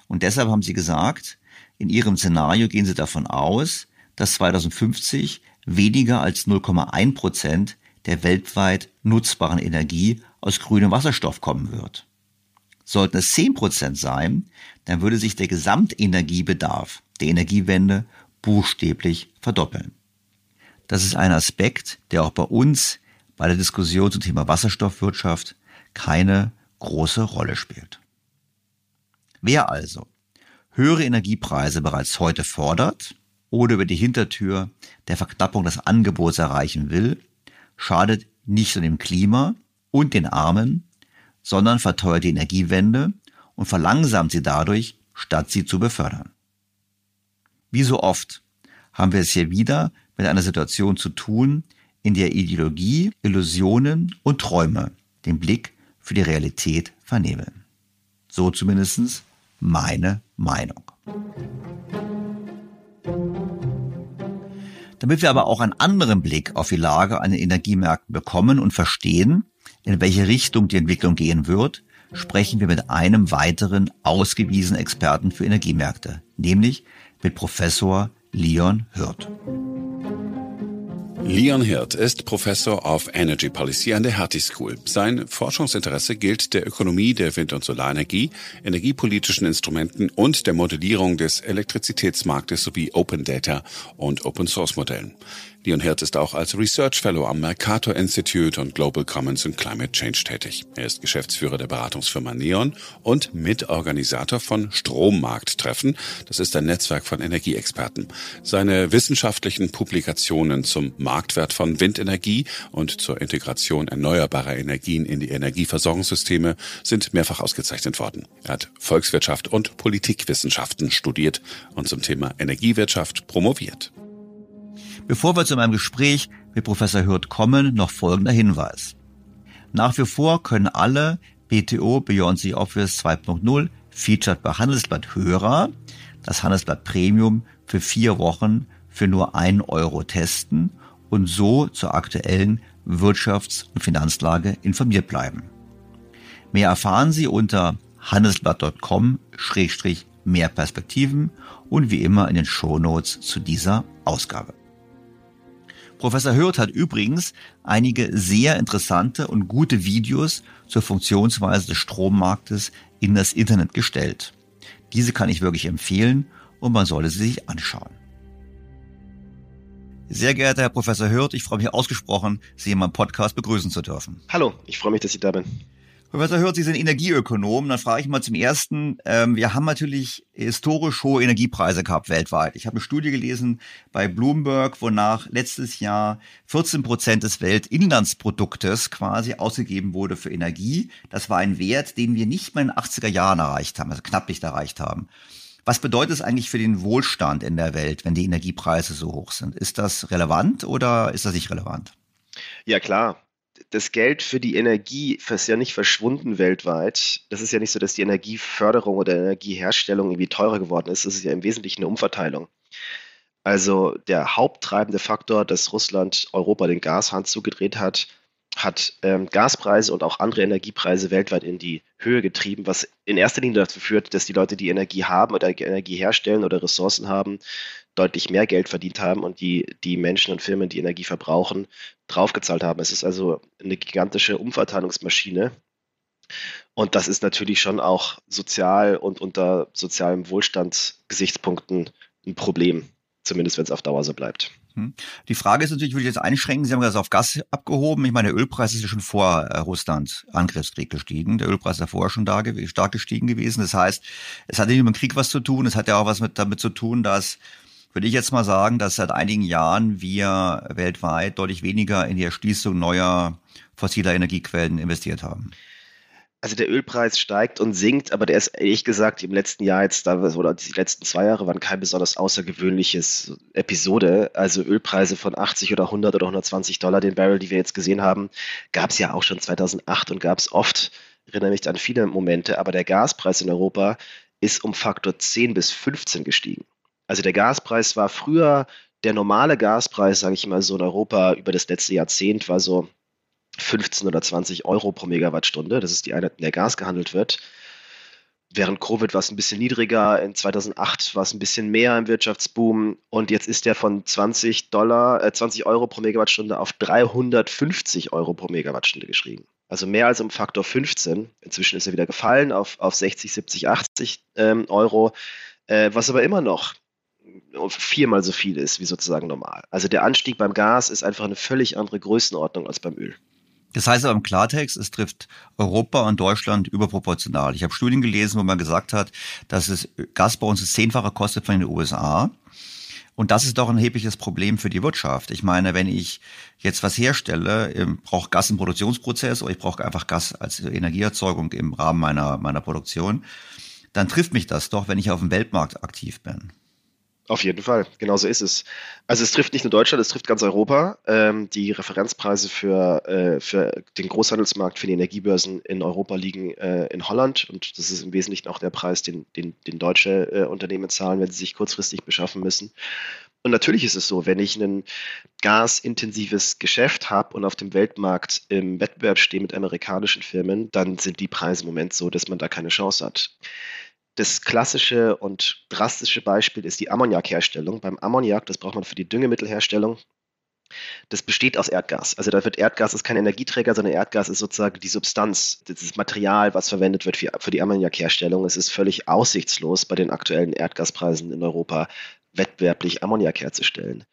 Und deshalb haben sie gesagt, in ihrem Szenario gehen sie davon aus, dass 2050 weniger als 0,1 Prozent der weltweit nutzbaren Energie aus grünem Wasserstoff kommen wird. Sollten es 10 Prozent sein, dann würde sich der Gesamtenergiebedarf der Energiewende buchstäblich verdoppeln. Das ist ein Aspekt, der auch bei uns bei der Diskussion zum Thema Wasserstoffwirtschaft keine große Rolle spielt. Wer also höhere Energiepreise bereits heute fordert oder über die Hintertür der Verknappung des Angebots erreichen will, schadet nicht nur dem Klima und den Armen, sondern verteuert die Energiewende und verlangsamt sie dadurch, statt sie zu befördern. Wie so oft haben wir es hier wieder mit einer Situation zu tun, in der Ideologie, Illusionen und Träume den Blick für die Realität vernebeln. So zumindest meine Meinung. Damit wir aber auch einen anderen Blick auf die Lage an den Energiemärkten bekommen und verstehen, in welche Richtung die Entwicklung gehen wird, sprechen wir mit einem weiteren ausgewiesenen Experten für Energiemärkte, nämlich mit Professor Leon Hürth. Leon Hirt ist Professor of Energy Policy an der Hertie School. Sein Forschungsinteresse gilt der Ökonomie der Wind- und Solarenergie, energiepolitischen Instrumenten und der Modellierung des Elektrizitätsmarktes sowie Open Data und Open Source Modellen. Leon Hirt ist auch als Research Fellow am Mercator Institute und Global Commons and Climate Change tätig. Er ist Geschäftsführer der Beratungsfirma Neon und Mitorganisator von Strommarkttreffen. Das ist ein Netzwerk von Energieexperten. Seine wissenschaftlichen Publikationen zum Marktwert von Windenergie und zur Integration erneuerbarer Energien in die Energieversorgungssysteme sind mehrfach ausgezeichnet worden. Er hat Volkswirtschaft und Politikwissenschaften studiert und zum Thema Energiewirtschaft promoviert. Bevor wir zu meinem Gespräch mit Professor Hürth kommen, noch folgender Hinweis. Nach wie vor können alle BTO Beyond the Office 2.0 Featured bei Handelsblatt Hörer das Handelsblatt Premium für vier Wochen für nur ein Euro testen und so zur aktuellen Wirtschafts- und Finanzlage informiert bleiben. Mehr erfahren Sie unter handelsblatt.com-mehr Perspektiven und wie immer in den Shownotes zu dieser Ausgabe. Professor Hürth hat übrigens einige sehr interessante und gute Videos zur Funktionsweise des Strommarktes in das Internet gestellt. Diese kann ich wirklich empfehlen und man sollte sie sich anschauen. Sehr geehrter Herr Professor Hürth, ich freue mich ausgesprochen, Sie in meinem Podcast begrüßen zu dürfen. Hallo, ich freue mich, dass ich da bin. Professor Hürth, Sie sind Energieökonom. Dann frage ich mal zum Ersten, ähm, wir haben natürlich historisch hohe Energiepreise gehabt weltweit. Ich habe eine Studie gelesen bei Bloomberg, wonach letztes Jahr 14 Prozent des Weltinlandsproduktes quasi ausgegeben wurde für Energie. Das war ein Wert, den wir nicht mehr in den 80er Jahren erreicht haben, also knapp nicht erreicht haben. Was bedeutet es eigentlich für den Wohlstand in der Welt, wenn die Energiepreise so hoch sind? Ist das relevant oder ist das nicht relevant? Ja, klar das Geld für die Energie ist ja nicht verschwunden weltweit. Das ist ja nicht so, dass die Energieförderung oder Energieherstellung irgendwie teurer geworden ist. Das ist ja im Wesentlichen eine Umverteilung. Also der haupttreibende Faktor, dass Russland Europa den Gashahn zugedreht hat, hat ähm, Gaspreise und auch andere Energiepreise weltweit in die Höhe getrieben, was in erster Linie dazu führt, dass die Leute, die Energie haben oder Energie herstellen oder Ressourcen haben, deutlich mehr Geld verdient haben und die, die Menschen und Firmen, die Energie verbrauchen, draufgezahlt haben. Es ist also eine gigantische Umverteilungsmaschine. Und das ist natürlich schon auch sozial und unter sozialem Wohlstandsgesichtspunkten ein Problem, zumindest wenn es auf Dauer so bleibt. Hm. Die Frage ist natürlich, würde ich jetzt einschränken, Sie haben das auf Gas abgehoben. Ich meine, der Ölpreis ist ja schon vor äh, Russland Angriffskrieg gestiegen. Der Ölpreis ist ja vorher schon da, stark gestiegen gewesen. Das heißt, es hat nicht mit dem Krieg was zu tun. Es hat ja auch was mit, damit zu tun, dass würde ich jetzt mal sagen, dass seit einigen Jahren wir weltweit deutlich weniger in die Erschließung neuer fossiler Energiequellen investiert haben. Also der Ölpreis steigt und sinkt, aber der ist ehrlich gesagt im letzten Jahr jetzt, oder die letzten zwei Jahre waren kein besonders außergewöhnliches Episode. Also Ölpreise von 80 oder 100 oder 120 Dollar den Barrel, die wir jetzt gesehen haben, gab es ja auch schon 2008 und gab es oft, ich erinnere mich an viele Momente, aber der Gaspreis in Europa ist um Faktor 10 bis 15 gestiegen. Also der Gaspreis war früher, der normale Gaspreis, sage ich mal so in Europa über das letzte Jahrzehnt, war so 15 oder 20 Euro pro Megawattstunde. Das ist die Einheit, in der Gas gehandelt wird. Während Covid war es ein bisschen niedriger, in 2008 war es ein bisschen mehr im Wirtschaftsboom und jetzt ist der von 20 Dollar, äh 20 Euro pro Megawattstunde auf 350 Euro pro Megawattstunde geschrieben. Also mehr als um Faktor 15. Inzwischen ist er wieder gefallen auf, auf 60, 70, 80 ähm, Euro, äh, was aber immer noch viermal so viel ist wie sozusagen normal. Also der Anstieg beim Gas ist einfach eine völlig andere Größenordnung als beim Öl. Das heißt aber im Klartext, es trifft Europa und Deutschland überproportional. Ich habe Studien gelesen, wo man gesagt hat, dass es Gas bei uns das Zehnfache kostet von den USA. Und das ist doch ein erhebliches Problem für die Wirtschaft. Ich meine, wenn ich jetzt was herstelle, ähm, brauche Gas im Produktionsprozess oder ich brauche einfach Gas als Energieerzeugung im Rahmen meiner, meiner Produktion, dann trifft mich das doch, wenn ich auf dem Weltmarkt aktiv bin. Auf jeden Fall, genau so ist es. Also es trifft nicht nur Deutschland, es trifft ganz Europa. Ähm, die Referenzpreise für, äh, für den Großhandelsmarkt, für die Energiebörsen in Europa liegen äh, in Holland und das ist im Wesentlichen auch der Preis, den, den, den deutsche äh, Unternehmen zahlen, wenn sie sich kurzfristig beschaffen müssen. Und natürlich ist es so, wenn ich ein gasintensives Geschäft habe und auf dem Weltmarkt im Wettbewerb stehe mit amerikanischen Firmen, dann sind die Preise im Moment so, dass man da keine Chance hat. Das klassische und drastische Beispiel ist die Ammoniakherstellung. Beim Ammoniak, das braucht man für die Düngemittelherstellung, das besteht aus Erdgas. Also da wird Erdgas ist kein Energieträger, sondern Erdgas ist sozusagen die Substanz, das Material, was verwendet wird für, für die Ammoniakherstellung. Es ist völlig aussichtslos bei den aktuellen Erdgaspreisen in Europa wettbewerblich Ammoniak herzustellen.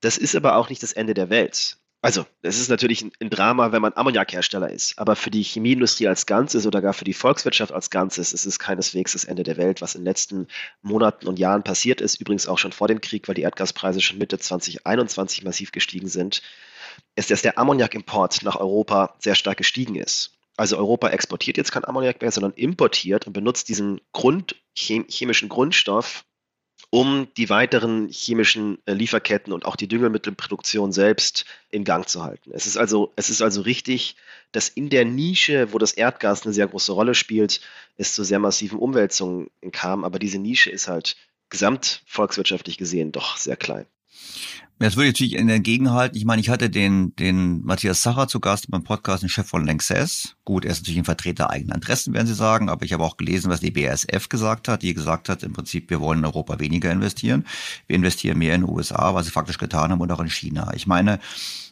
Das ist aber auch nicht das Ende der Welt. Also, es ist natürlich ein, Drama, wenn man Ammoniakhersteller ist. Aber für die Chemieindustrie als Ganzes oder gar für die Volkswirtschaft als Ganzes ist es keineswegs das Ende der Welt, was in den letzten Monaten und Jahren passiert ist. Übrigens auch schon vor dem Krieg, weil die Erdgaspreise schon Mitte 2021 massiv gestiegen sind. Ist, dass der Ammoniakimport nach Europa sehr stark gestiegen ist. Also Europa exportiert jetzt kein Ammoniak mehr, sondern importiert und benutzt diesen Grund, chemischen Grundstoff um die weiteren chemischen äh, Lieferketten und auch die Düngemittelproduktion selbst in Gang zu halten. Es ist also, es ist also richtig, dass in der Nische, wo das Erdgas eine sehr große Rolle spielt, es zu sehr massiven Umwälzungen kam, aber diese Nische ist halt gesamtvolkswirtschaftlich gesehen doch sehr klein. Das würde ich natürlich entgegenhalten. Ich meine, ich hatte den, den Matthias Sacher zu Gast beim Podcast, den Chef von Lanxess. Gut, er ist natürlich ein Vertreter eigener Interessen, werden Sie sagen, aber ich habe auch gelesen, was die BASF gesagt hat, die gesagt hat, im Prinzip, wir wollen in Europa weniger investieren. Wir investieren mehr in den USA, was sie faktisch getan haben, und auch in China. Ich meine,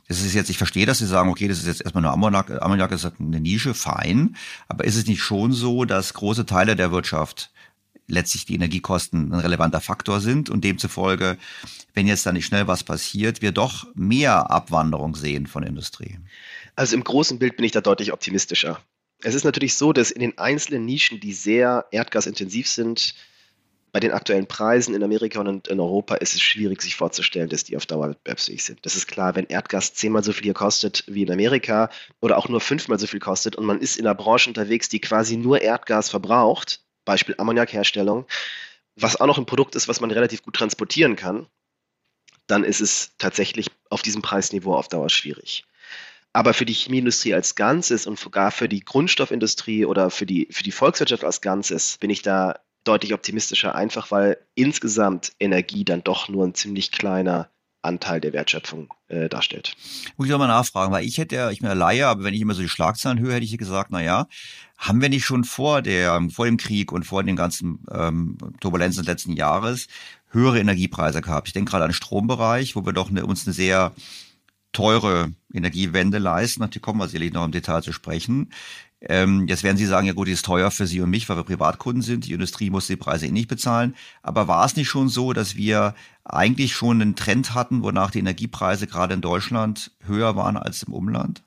das ist jetzt, ich verstehe, dass Sie sagen, okay, das ist jetzt erstmal nur Ammoniak, Ammoniak ist eine Nische, fein. Aber ist es nicht schon so, dass große Teile der Wirtschaft letztlich die Energiekosten ein relevanter Faktor sind und demzufolge, wenn jetzt da nicht schnell was passiert, wir doch mehr Abwanderung sehen von Industrie. Also im großen Bild bin ich da deutlich optimistischer. Es ist natürlich so, dass in den einzelnen Nischen, die sehr erdgasintensiv sind, bei den aktuellen Preisen in Amerika und in Europa ist es schwierig, sich vorzustellen, dass die auf Dauer wettbewerbsfähig sind. Das ist klar, wenn Erdgas zehnmal so viel hier kostet wie in Amerika oder auch nur fünfmal so viel kostet und man ist in einer Branche unterwegs, die quasi nur Erdgas verbraucht, Beispiel Ammoniakherstellung, was auch noch ein Produkt ist, was man relativ gut transportieren kann, dann ist es tatsächlich auf diesem Preisniveau auf Dauer schwierig. Aber für die Chemieindustrie als Ganzes und sogar für die Grundstoffindustrie oder für die, für die Volkswirtschaft als Ganzes bin ich da deutlich optimistischer, einfach weil insgesamt Energie dann doch nur ein ziemlich kleiner Anteil der Wertschöpfung äh, darstellt. Muss ich doch mal nachfragen, weil ich hätte ja, ich bin ja Laie, aber wenn ich immer so die Schlagzeilen höre, hätte ich gesagt, na ja, haben wir nicht schon vor der, vor dem Krieg und vor den ganzen ähm, Turbulenzen des letzten Jahres höhere Energiepreise gehabt? Ich denke gerade an den Strombereich, wo wir doch eine, uns eine sehr teure Energiewende leisten. Natürlich kommen wir sicherlich noch im Detail zu sprechen. Ähm, jetzt werden Sie sagen, ja gut, die ist teuer für Sie und mich, weil wir Privatkunden sind. Die Industrie muss die Preise eh nicht bezahlen. Aber war es nicht schon so, dass wir eigentlich schon einen Trend hatten, wonach die Energiepreise gerade in Deutschland höher waren als im Umland?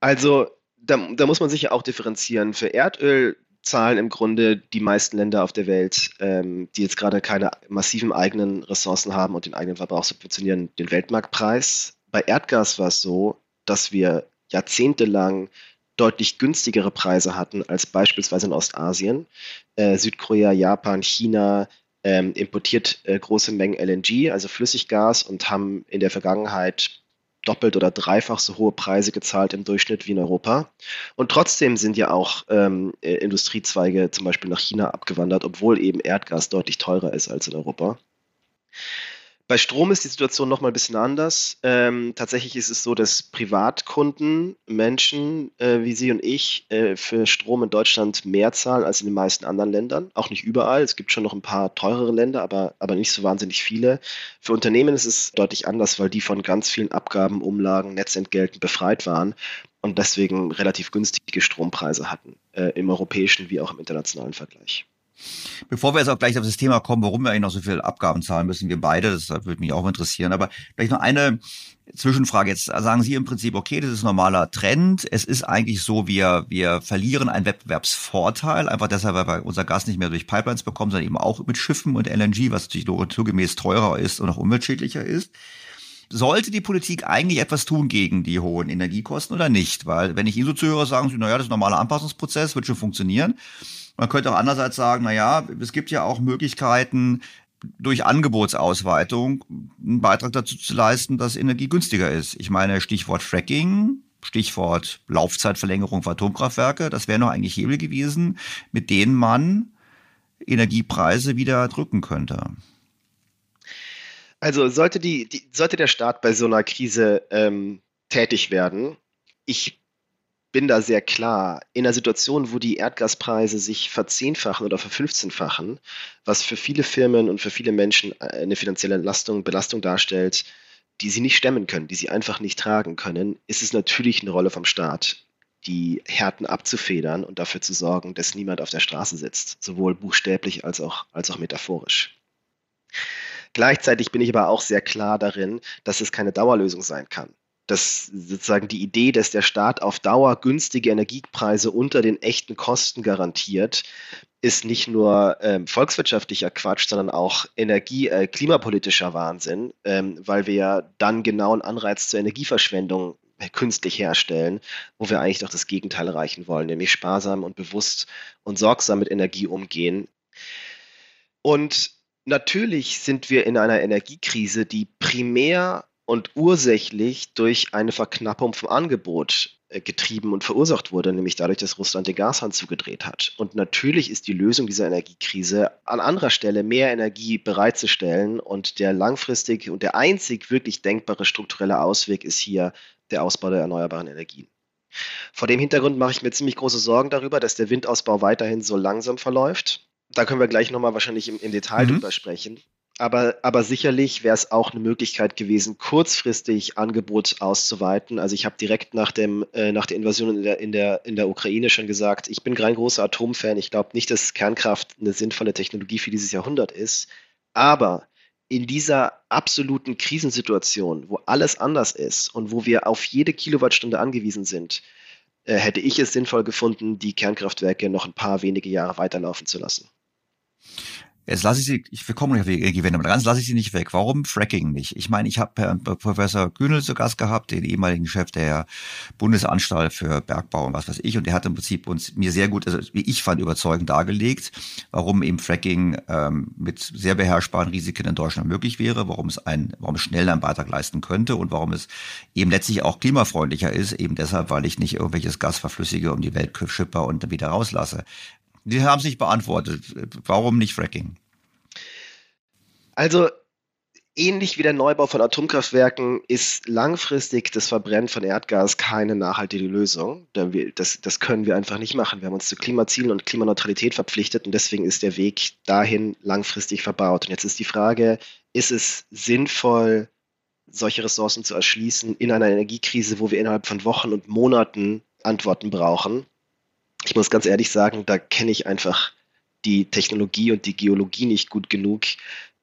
Also da, da muss man sich ja auch differenzieren. Für Erdöl zahlen im Grunde die meisten Länder auf der Welt, ähm, die jetzt gerade keine massiven eigenen Ressourcen haben und den eigenen Verbrauch subventionieren, den Weltmarktpreis. Bei Erdgas war es so, dass wir jahrzehntelang deutlich günstigere Preise hatten als beispielsweise in Ostasien. Äh, Südkorea, Japan, China ähm, importiert äh, große Mengen LNG, also Flüssiggas, und haben in der Vergangenheit doppelt oder dreifach so hohe Preise gezahlt im Durchschnitt wie in Europa. Und trotzdem sind ja auch ähm, äh, Industriezweige zum Beispiel nach China abgewandert, obwohl eben Erdgas deutlich teurer ist als in Europa. Bei Strom ist die Situation noch mal ein bisschen anders. Ähm, tatsächlich ist es so, dass Privatkunden, Menschen äh, wie Sie und ich, äh, für Strom in Deutschland mehr zahlen als in den meisten anderen Ländern. Auch nicht überall. Es gibt schon noch ein paar teurere Länder, aber, aber nicht so wahnsinnig viele. Für Unternehmen ist es deutlich anders, weil die von ganz vielen Abgaben, Umlagen, Netzentgelten befreit waren und deswegen relativ günstige Strompreise hatten, äh, im europäischen wie auch im internationalen Vergleich. Bevor wir jetzt auch gleich auf das Thema kommen, warum wir eigentlich noch so viel Abgaben zahlen müssen, wir beide, das würde mich auch interessieren, aber vielleicht noch eine Zwischenfrage. Jetzt sagen Sie im Prinzip, okay, das ist normaler Trend. Es ist eigentlich so, wir, wir verlieren einen Wettbewerbsvorteil, einfach deshalb, weil wir unser Gas nicht mehr durch Pipelines bekommen, sondern eben auch mit Schiffen und LNG, was natürlich naturgemäß teurer ist und auch umweltschädlicher ist. Sollte die Politik eigentlich etwas tun gegen die hohen Energiekosten oder nicht? Weil, wenn ich Ihnen so zuhöre, sagen Sie, naja, das ist ein normaler Anpassungsprozess, wird schon funktionieren. Man könnte auch andererseits sagen, na ja, es gibt ja auch Möglichkeiten, durch Angebotsausweitung einen Beitrag dazu zu leisten, dass Energie günstiger ist. Ich meine, Stichwort Fracking, Stichwort Laufzeitverlängerung für Atomkraftwerke, das wären noch eigentlich Hebel gewesen, mit denen man Energiepreise wieder drücken könnte. Also sollte, die, die sollte der Staat bei so einer Krise ähm, tätig werden, ich bin da sehr klar. In einer Situation, wo die Erdgaspreise sich verzehnfachen oder verfünfzehnfachen, was für viele Firmen und für viele Menschen äh, eine finanzielle Belastung, Belastung darstellt, die sie nicht stemmen können, die sie einfach nicht tragen können, ist es natürlich eine Rolle vom Staat, die Härten abzufedern und dafür zu sorgen, dass niemand auf der Straße sitzt, sowohl buchstäblich als auch, als auch metaphorisch. Gleichzeitig bin ich aber auch sehr klar darin, dass es keine Dauerlösung sein kann dass sozusagen die Idee, dass der Staat auf Dauer günstige Energiepreise unter den echten Kosten garantiert, ist nicht nur ähm, volkswirtschaftlicher Quatsch, sondern auch Energie, äh, klimapolitischer Wahnsinn, ähm, weil wir ja dann genau einen Anreiz zur Energieverschwendung künstlich herstellen, wo wir eigentlich doch das Gegenteil erreichen wollen, nämlich sparsam und bewusst und sorgsam mit Energie umgehen. Und natürlich sind wir in einer Energiekrise, die primär und ursächlich durch eine Verknappung vom Angebot äh, getrieben und verursacht wurde, nämlich dadurch, dass Russland den Gashahn zugedreht hat. Und natürlich ist die Lösung dieser Energiekrise an anderer Stelle mehr Energie bereitzustellen und der langfristig und der einzig wirklich denkbare strukturelle Ausweg ist hier der Ausbau der erneuerbaren Energien. Vor dem Hintergrund mache ich mir ziemlich große Sorgen darüber, dass der Windausbau weiterhin so langsam verläuft. Da können wir gleich nochmal wahrscheinlich im, im Detail mhm. drüber sprechen. Aber, aber sicherlich wäre es auch eine Möglichkeit gewesen, kurzfristig Angebot auszuweiten. Also ich habe direkt nach, dem, äh, nach der Invasion in der, in, der, in der Ukraine schon gesagt, ich bin kein großer Atomfan. Ich glaube nicht, dass Kernkraft eine sinnvolle Technologie für dieses Jahrhundert ist. Aber in dieser absoluten Krisensituation, wo alles anders ist und wo wir auf jede Kilowattstunde angewiesen sind, äh, hätte ich es sinnvoll gefunden, die Kernkraftwerke noch ein paar wenige Jahre weiterlaufen zu lassen. Jetzt lasse ich sie, ich, wir kommen auf die Energiewende, aber ganz lasse ich sie nicht weg. Warum Fracking nicht? Ich meine, ich habe Professor Kühnel zu Gast gehabt, den ehemaligen Chef der Bundesanstalt für Bergbau und was weiß ich, und der hat im Prinzip uns mir sehr gut, also wie ich fand, überzeugend dargelegt, warum eben Fracking ähm, mit sehr beherrschbaren Risiken in Deutschland möglich wäre, warum es ein, warum es schnell einen Beitrag leisten könnte und warum es eben letztlich auch klimafreundlicher ist, eben deshalb, weil ich nicht irgendwelches Gas verflüssige um die Welt schipper und dann wieder rauslasse. Die haben es nicht beantwortet. Warum nicht Fracking? Also ähnlich wie der Neubau von Atomkraftwerken ist langfristig das Verbrennen von Erdgas keine nachhaltige Lösung. Das, das können wir einfach nicht machen. Wir haben uns zu Klimazielen und Klimaneutralität verpflichtet und deswegen ist der Weg dahin langfristig verbaut. Und jetzt ist die Frage, ist es sinnvoll, solche Ressourcen zu erschließen in einer Energiekrise, wo wir innerhalb von Wochen und Monaten Antworten brauchen? Ich muss ganz ehrlich sagen, da kenne ich einfach die Technologie und die Geologie nicht gut genug.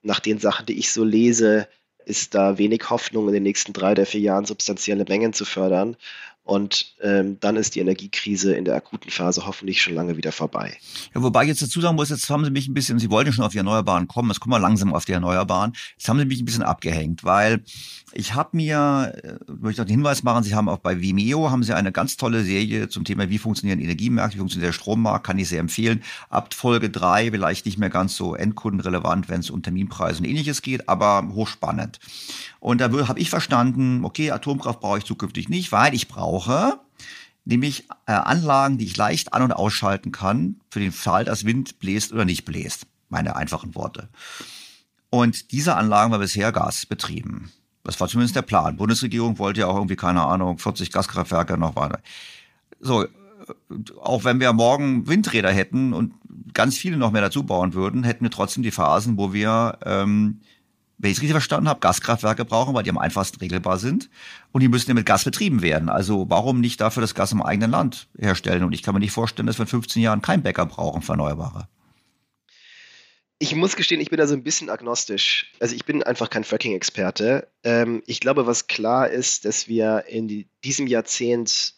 Nach den Sachen, die ich so lese, ist da wenig Hoffnung, in den nächsten drei oder vier Jahren substanzielle Mengen zu fördern. Und ähm, dann ist die Energiekrise in der akuten Phase hoffentlich schon lange wieder vorbei. Ja, wobei ich jetzt dazu sagen muss, jetzt haben Sie mich ein bisschen, Sie wollten schon auf die Erneuerbaren kommen, jetzt kommen wir langsam auf die Erneuerbaren. Jetzt haben Sie mich ein bisschen abgehängt, weil ich habe mir, äh, möchte noch den Hinweis machen, Sie haben auch bei Vimeo, haben Sie eine ganz tolle Serie zum Thema, wie funktionieren Energiemärkte, wie funktioniert der Strommarkt, kann ich sehr empfehlen. Ab Folge drei vielleicht nicht mehr ganz so endkundenrelevant, wenn es um Terminpreise und ähnliches geht, aber hochspannend. Und da habe ich verstanden, okay, Atomkraft brauche ich zukünftig nicht, weil ich brauche nämlich äh, Anlagen, die ich leicht an- und ausschalten kann, für den Fall, dass Wind bläst oder nicht bläst. Meine einfachen Worte. Und diese Anlagen war bisher gasbetrieben. Das war zumindest der Plan. Bundesregierung wollte ja auch irgendwie, keine Ahnung, 40 Gaskraftwerke noch weiter. So, äh, auch wenn wir morgen Windräder hätten und ganz viele noch mehr dazu bauen würden, hätten wir trotzdem die Phasen, wo wir ähm, wenn ich es richtig verstanden habe, Gaskraftwerke brauchen, weil die am einfachsten regelbar sind. Und die müssen ja mit Gas betrieben werden. Also warum nicht dafür das Gas im eigenen Land herstellen? Und ich kann mir nicht vorstellen, dass wir in 15 Jahren kein Bäcker brauchen für Erneuerbare. Ich muss gestehen, ich bin da so ein bisschen agnostisch. Also ich bin einfach kein Fracking-Experte. Ähm, ich glaube, was klar ist, dass wir in die, diesem Jahrzehnt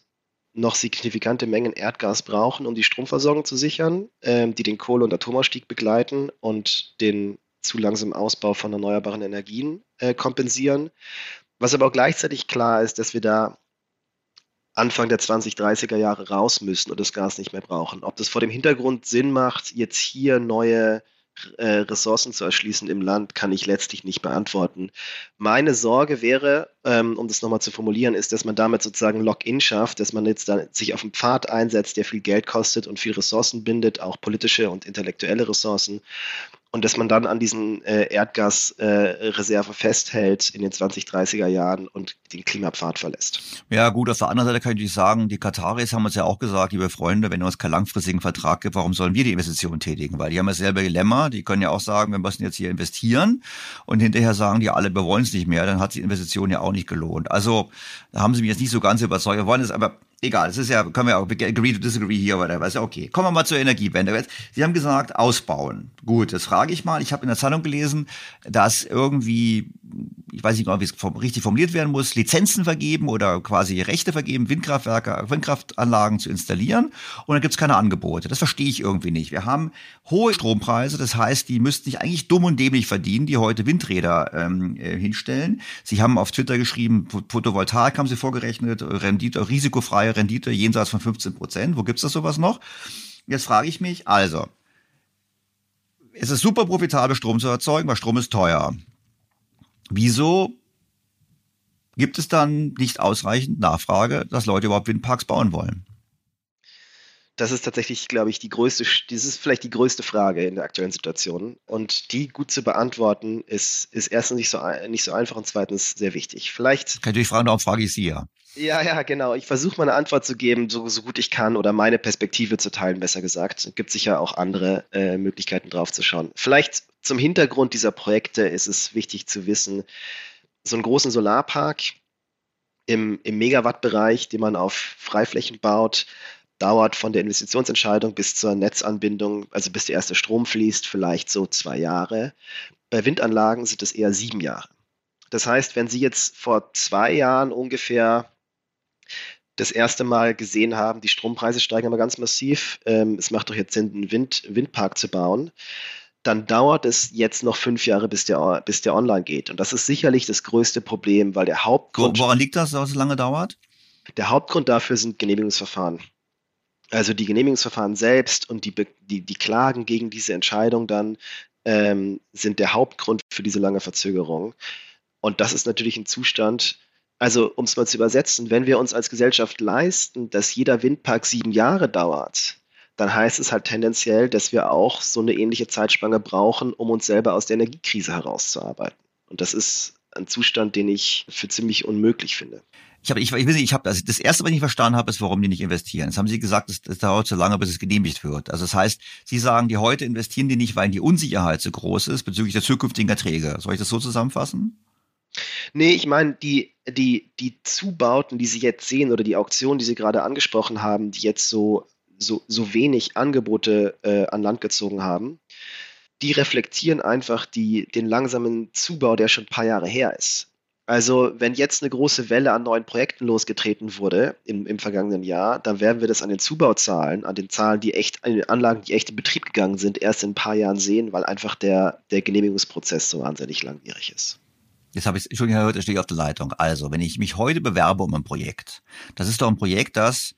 noch signifikante Mengen Erdgas brauchen, um die Stromversorgung zu sichern, ähm, die den Kohle- und Atomausstieg begleiten und den zu langsamen Ausbau von erneuerbaren Energien äh, kompensieren. Was aber auch gleichzeitig klar ist, dass wir da Anfang der 2030er Jahre raus müssen und das Gas nicht mehr brauchen. Ob das vor dem Hintergrund Sinn macht, jetzt hier neue äh, Ressourcen zu erschließen im Land, kann ich letztlich nicht beantworten. Meine Sorge wäre, ähm, um das nochmal zu formulieren, ist, dass man damit sozusagen Lock-in schafft, dass man jetzt dann sich auf einen Pfad einsetzt, der viel Geld kostet und viel Ressourcen bindet, auch politische und intellektuelle Ressourcen und dass man dann an diesen äh, Erdgasreserven äh, festhält in den 2030er Jahren und den Klimapfad verlässt. Ja gut, auf der anderen Seite kann ich sagen, die Kataris haben uns ja auch gesagt, liebe Freunde, wenn es keinen langfristigen Vertrag gibt, warum sollen wir die Investitionen tätigen? Weil die haben ja selber Dilemma, die können ja auch sagen, wir müssen jetzt hier investieren und hinterher sagen die alle, wir wollen es nicht mehr, dann hat die Investition ja auch nicht gelohnt. Also da haben sie mich jetzt nicht so ganz überzeugt. Wir wollen es aber egal, es ist ja, können wir auch agree to disagree hier oder was, okay. Kommen wir mal zur Energiewende. Sie haben gesagt, ausbauen. Gut, das frage ich mal. Ich habe in der Zeitung gelesen, dass irgendwie, ich weiß nicht genau, wie es richtig formuliert werden muss, Lizenzen vergeben oder quasi Rechte vergeben, Windkraftwerke, Windkraftanlagen zu installieren und dann gibt es keine Angebote. Das verstehe ich irgendwie nicht. Wir haben hohe Strompreise, das heißt, die müssten sich eigentlich dumm und dämlich verdienen, die heute Windräder ähm, äh, hinstellen. Sie haben auf Twitter geschrieben, Photovoltaik haben sie vorgerechnet, Rendite, risikofrei freie Rendite jenseits von 15 Prozent. Wo gibt's das sowas noch? Jetzt frage ich mich, also, es ist super profitabel, Strom zu erzeugen, weil Strom ist teuer. Wieso gibt es dann nicht ausreichend Nachfrage, dass Leute überhaupt Windparks bauen wollen? Das ist tatsächlich, glaube ich, die größte, das ist vielleicht die größte Frage in der aktuellen Situation. Und die gut zu beantworten, ist, ist erstens nicht so, nicht so einfach und zweitens sehr wichtig. Vielleicht. Kann ich fragen, darum frage ich Sie ja. Ja, ja, genau. Ich versuche mal eine Antwort zu geben, so, so gut ich kann, oder meine Perspektive zu teilen, besser gesagt. Es gibt sicher auch andere äh, Möglichkeiten drauf zu schauen. Vielleicht zum Hintergrund dieser Projekte ist es wichtig zu wissen, so einen großen Solarpark im, im Megawatt-Bereich, den man auf Freiflächen baut, dauert von der Investitionsentscheidung bis zur Netzanbindung, also bis der erste Strom fließt, vielleicht so zwei Jahre. Bei Windanlagen sind es eher sieben Jahre. Das heißt, wenn Sie jetzt vor zwei Jahren ungefähr das erste Mal gesehen haben, die Strompreise steigen aber ganz massiv, ähm, es macht doch jetzt Sinn, einen Wind, Windpark zu bauen, dann dauert es jetzt noch fünf Jahre, bis der, bis der online geht. Und das ist sicherlich das größte Problem, weil der Hauptgrund. Woran liegt das, dass es lange dauert? Der Hauptgrund dafür sind Genehmigungsverfahren. Also die Genehmigungsverfahren selbst und die, die, die Klagen gegen diese Entscheidung dann ähm, sind der Hauptgrund für diese lange Verzögerung. Und das ist natürlich ein Zustand, also um es mal zu übersetzen, wenn wir uns als Gesellschaft leisten, dass jeder Windpark sieben Jahre dauert, dann heißt es halt tendenziell, dass wir auch so eine ähnliche Zeitspanne brauchen, um uns selber aus der Energiekrise herauszuarbeiten. Und das ist ein Zustand, den ich für ziemlich unmöglich finde. Ich habe, ich, ich, ich habe, also das erste, was ich nicht verstanden habe, ist, warum die nicht investieren. Jetzt haben Sie gesagt, es, es dauert so lange, bis es genehmigt wird. Also das heißt, Sie sagen, die heute investieren die nicht, weil die Unsicherheit so groß ist bezüglich der zukünftigen Erträge. Soll ich das so zusammenfassen? Nee, ich meine, die, die, die Zubauten, die Sie jetzt sehen oder die Auktionen, die Sie gerade angesprochen haben, die jetzt so, so, so wenig Angebote äh, an Land gezogen haben, die reflektieren einfach die, den langsamen Zubau, der schon ein paar Jahre her ist. Also wenn jetzt eine große Welle an neuen Projekten losgetreten wurde im, im vergangenen Jahr, dann werden wir das an den Zubauzahlen, an den Zahlen, die echt, an den Anlagen, die echt in Betrieb gegangen sind, erst in ein paar Jahren sehen, weil einfach der, der Genehmigungsprozess so wahnsinnig langwierig ist. Jetzt habe ich es schon gehört, da stehe ich auf der Leitung. Also, wenn ich mich heute bewerbe um ein Projekt, das ist doch ein Projekt, das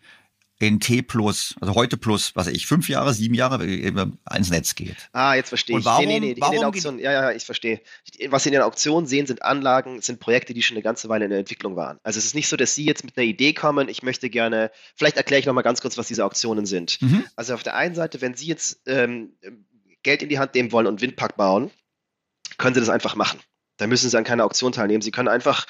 in T plus, also heute plus, was weiß ich, fünf Jahre, sieben Jahre ins Netz geht. Ah, jetzt verstehe ich. warum, nee, nee, nee, warum in den Auktionen, ja, ja, ich verstehe. Was Sie in den Auktionen sehen, sind Anlagen, sind Projekte, die schon eine ganze Weile in der Entwicklung waren. Also es ist nicht so, dass Sie jetzt mit einer Idee kommen, ich möchte gerne, vielleicht erkläre ich nochmal ganz kurz, was diese Auktionen sind. Mhm. Also auf der einen Seite, wenn Sie jetzt ähm, Geld in die Hand nehmen wollen und Windpark bauen, können Sie das einfach machen. Da müssen Sie an keiner Auktion teilnehmen. Sie können einfach,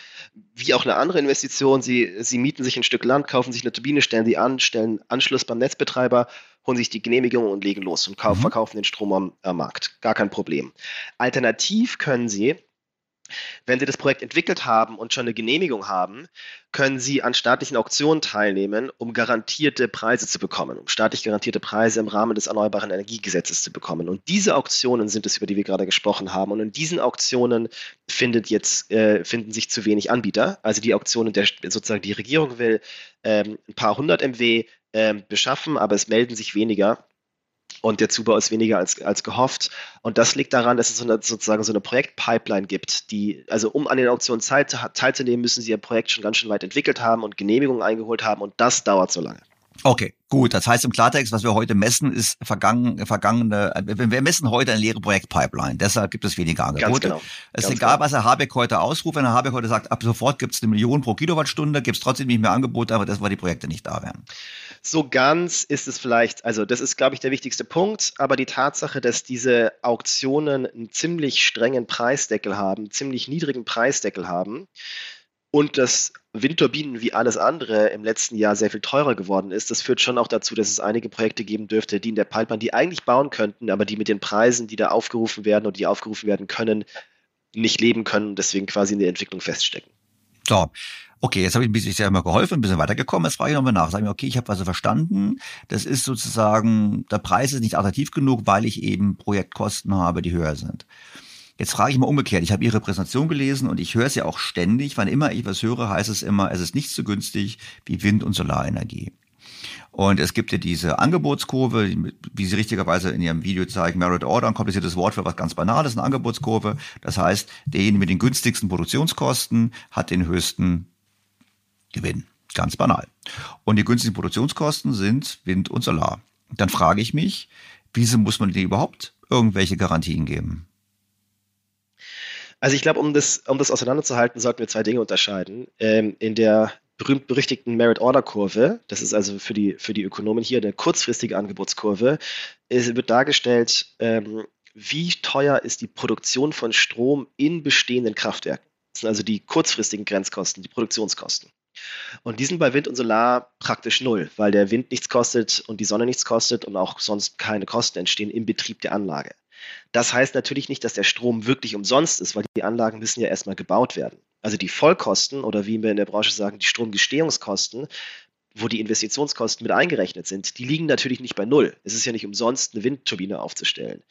wie auch eine andere Investition, Sie, Sie mieten sich ein Stück Land, kaufen sich eine Turbine, stellen die an, stellen Anschluss beim Netzbetreiber, holen sich die Genehmigung und legen los und mhm. verkaufen den Strom am, am Markt. Gar kein Problem. Alternativ können Sie wenn Sie das Projekt entwickelt haben und schon eine Genehmigung haben, können Sie an staatlichen Auktionen teilnehmen, um garantierte Preise zu bekommen, um staatlich garantierte Preise im Rahmen des Erneuerbaren Energiegesetzes zu bekommen. Und diese Auktionen sind es, über die wir gerade gesprochen haben. Und in diesen Auktionen findet jetzt, äh, finden sich zu wenig Anbieter. Also die Auktionen, der sozusagen die Regierung will ähm, ein paar hundert MW ähm, beschaffen, aber es melden sich weniger und der Zubau ist weniger als, als gehofft. Und das liegt daran, dass es so eine, sozusagen so eine Projektpipeline gibt, die, also um an den Auktionen teil, teilzunehmen, müssen sie ihr Projekt schon ganz schön weit entwickelt haben und Genehmigungen eingeholt haben und das dauert so lange. Okay, gut. Das heißt im Klartext, was wir heute messen, ist vergangen, vergangene, wir messen heute eine leere Projektpipeline. Deshalb gibt es weniger Angebote. Ganz genau. Es ist egal, genau. was Herr Habeck heute ausruft. Wenn Herr Habeck heute sagt, ab sofort gibt es eine Million pro Kilowattstunde, gibt es trotzdem nicht mehr Angebote, aber das, weil die Projekte nicht da wären. So ganz ist es vielleicht, also das ist, glaube ich, der wichtigste Punkt, aber die Tatsache, dass diese Auktionen einen ziemlich strengen Preisdeckel haben, ziemlich niedrigen Preisdeckel haben, und dass Windturbinen wie alles andere im letzten Jahr sehr viel teurer geworden ist, das führt schon auch dazu, dass es einige Projekte geben dürfte, die in der Pipeline, die eigentlich bauen könnten, aber die mit den Preisen, die da aufgerufen werden und die aufgerufen werden können, nicht leben können und deswegen quasi in der Entwicklung feststecken. So. Okay, jetzt habe ich ein bisschen sehr mal geholfen, ein bisschen weitergekommen. Jetzt frage ich nochmal nach. Sag mir, okay, ich habe also verstanden. Das ist sozusagen, der Preis ist nicht attraktiv genug, weil ich eben Projektkosten habe, die höher sind. Jetzt frage ich mal umgekehrt. Ich habe Ihre Präsentation gelesen und ich höre es ja auch ständig. Wann immer ich was höre, heißt es immer, es ist nicht so günstig wie Wind- und Solarenergie. Und es gibt ja diese Angebotskurve, wie Sie richtigerweise in Ihrem Video zeigen, Merit Order, ein kompliziertes Wort für was ganz Banales, eine Angebotskurve. Das heißt, derjenige mit den günstigsten Produktionskosten hat den höchsten Gewinn. Ganz banal. Und die günstigsten Produktionskosten sind Wind und Solar. Dann frage ich mich, wieso muss man denen überhaupt irgendwelche Garantien geben? Also ich glaube, um das, um das auseinanderzuhalten, sollten wir zwei Dinge unterscheiden. Ähm, in der berühmt-berüchtigten Merit-Order-Kurve, das ist also für die, für die Ökonomen hier eine kurzfristige Angebotskurve, ist, wird dargestellt, ähm, wie teuer ist die Produktion von Strom in bestehenden Kraftwerken. Das sind also die kurzfristigen Grenzkosten, die Produktionskosten. Und die sind bei Wind und Solar praktisch null, weil der Wind nichts kostet und die Sonne nichts kostet und auch sonst keine Kosten entstehen im Betrieb der Anlage. Das heißt natürlich nicht, dass der Strom wirklich umsonst ist, weil die Anlagen müssen ja erstmal gebaut werden. Also die Vollkosten oder wie wir in der Branche sagen, die Stromgestehungskosten, wo die Investitionskosten mit eingerechnet sind, die liegen natürlich nicht bei Null. Es ist ja nicht umsonst, eine Windturbine aufzustellen.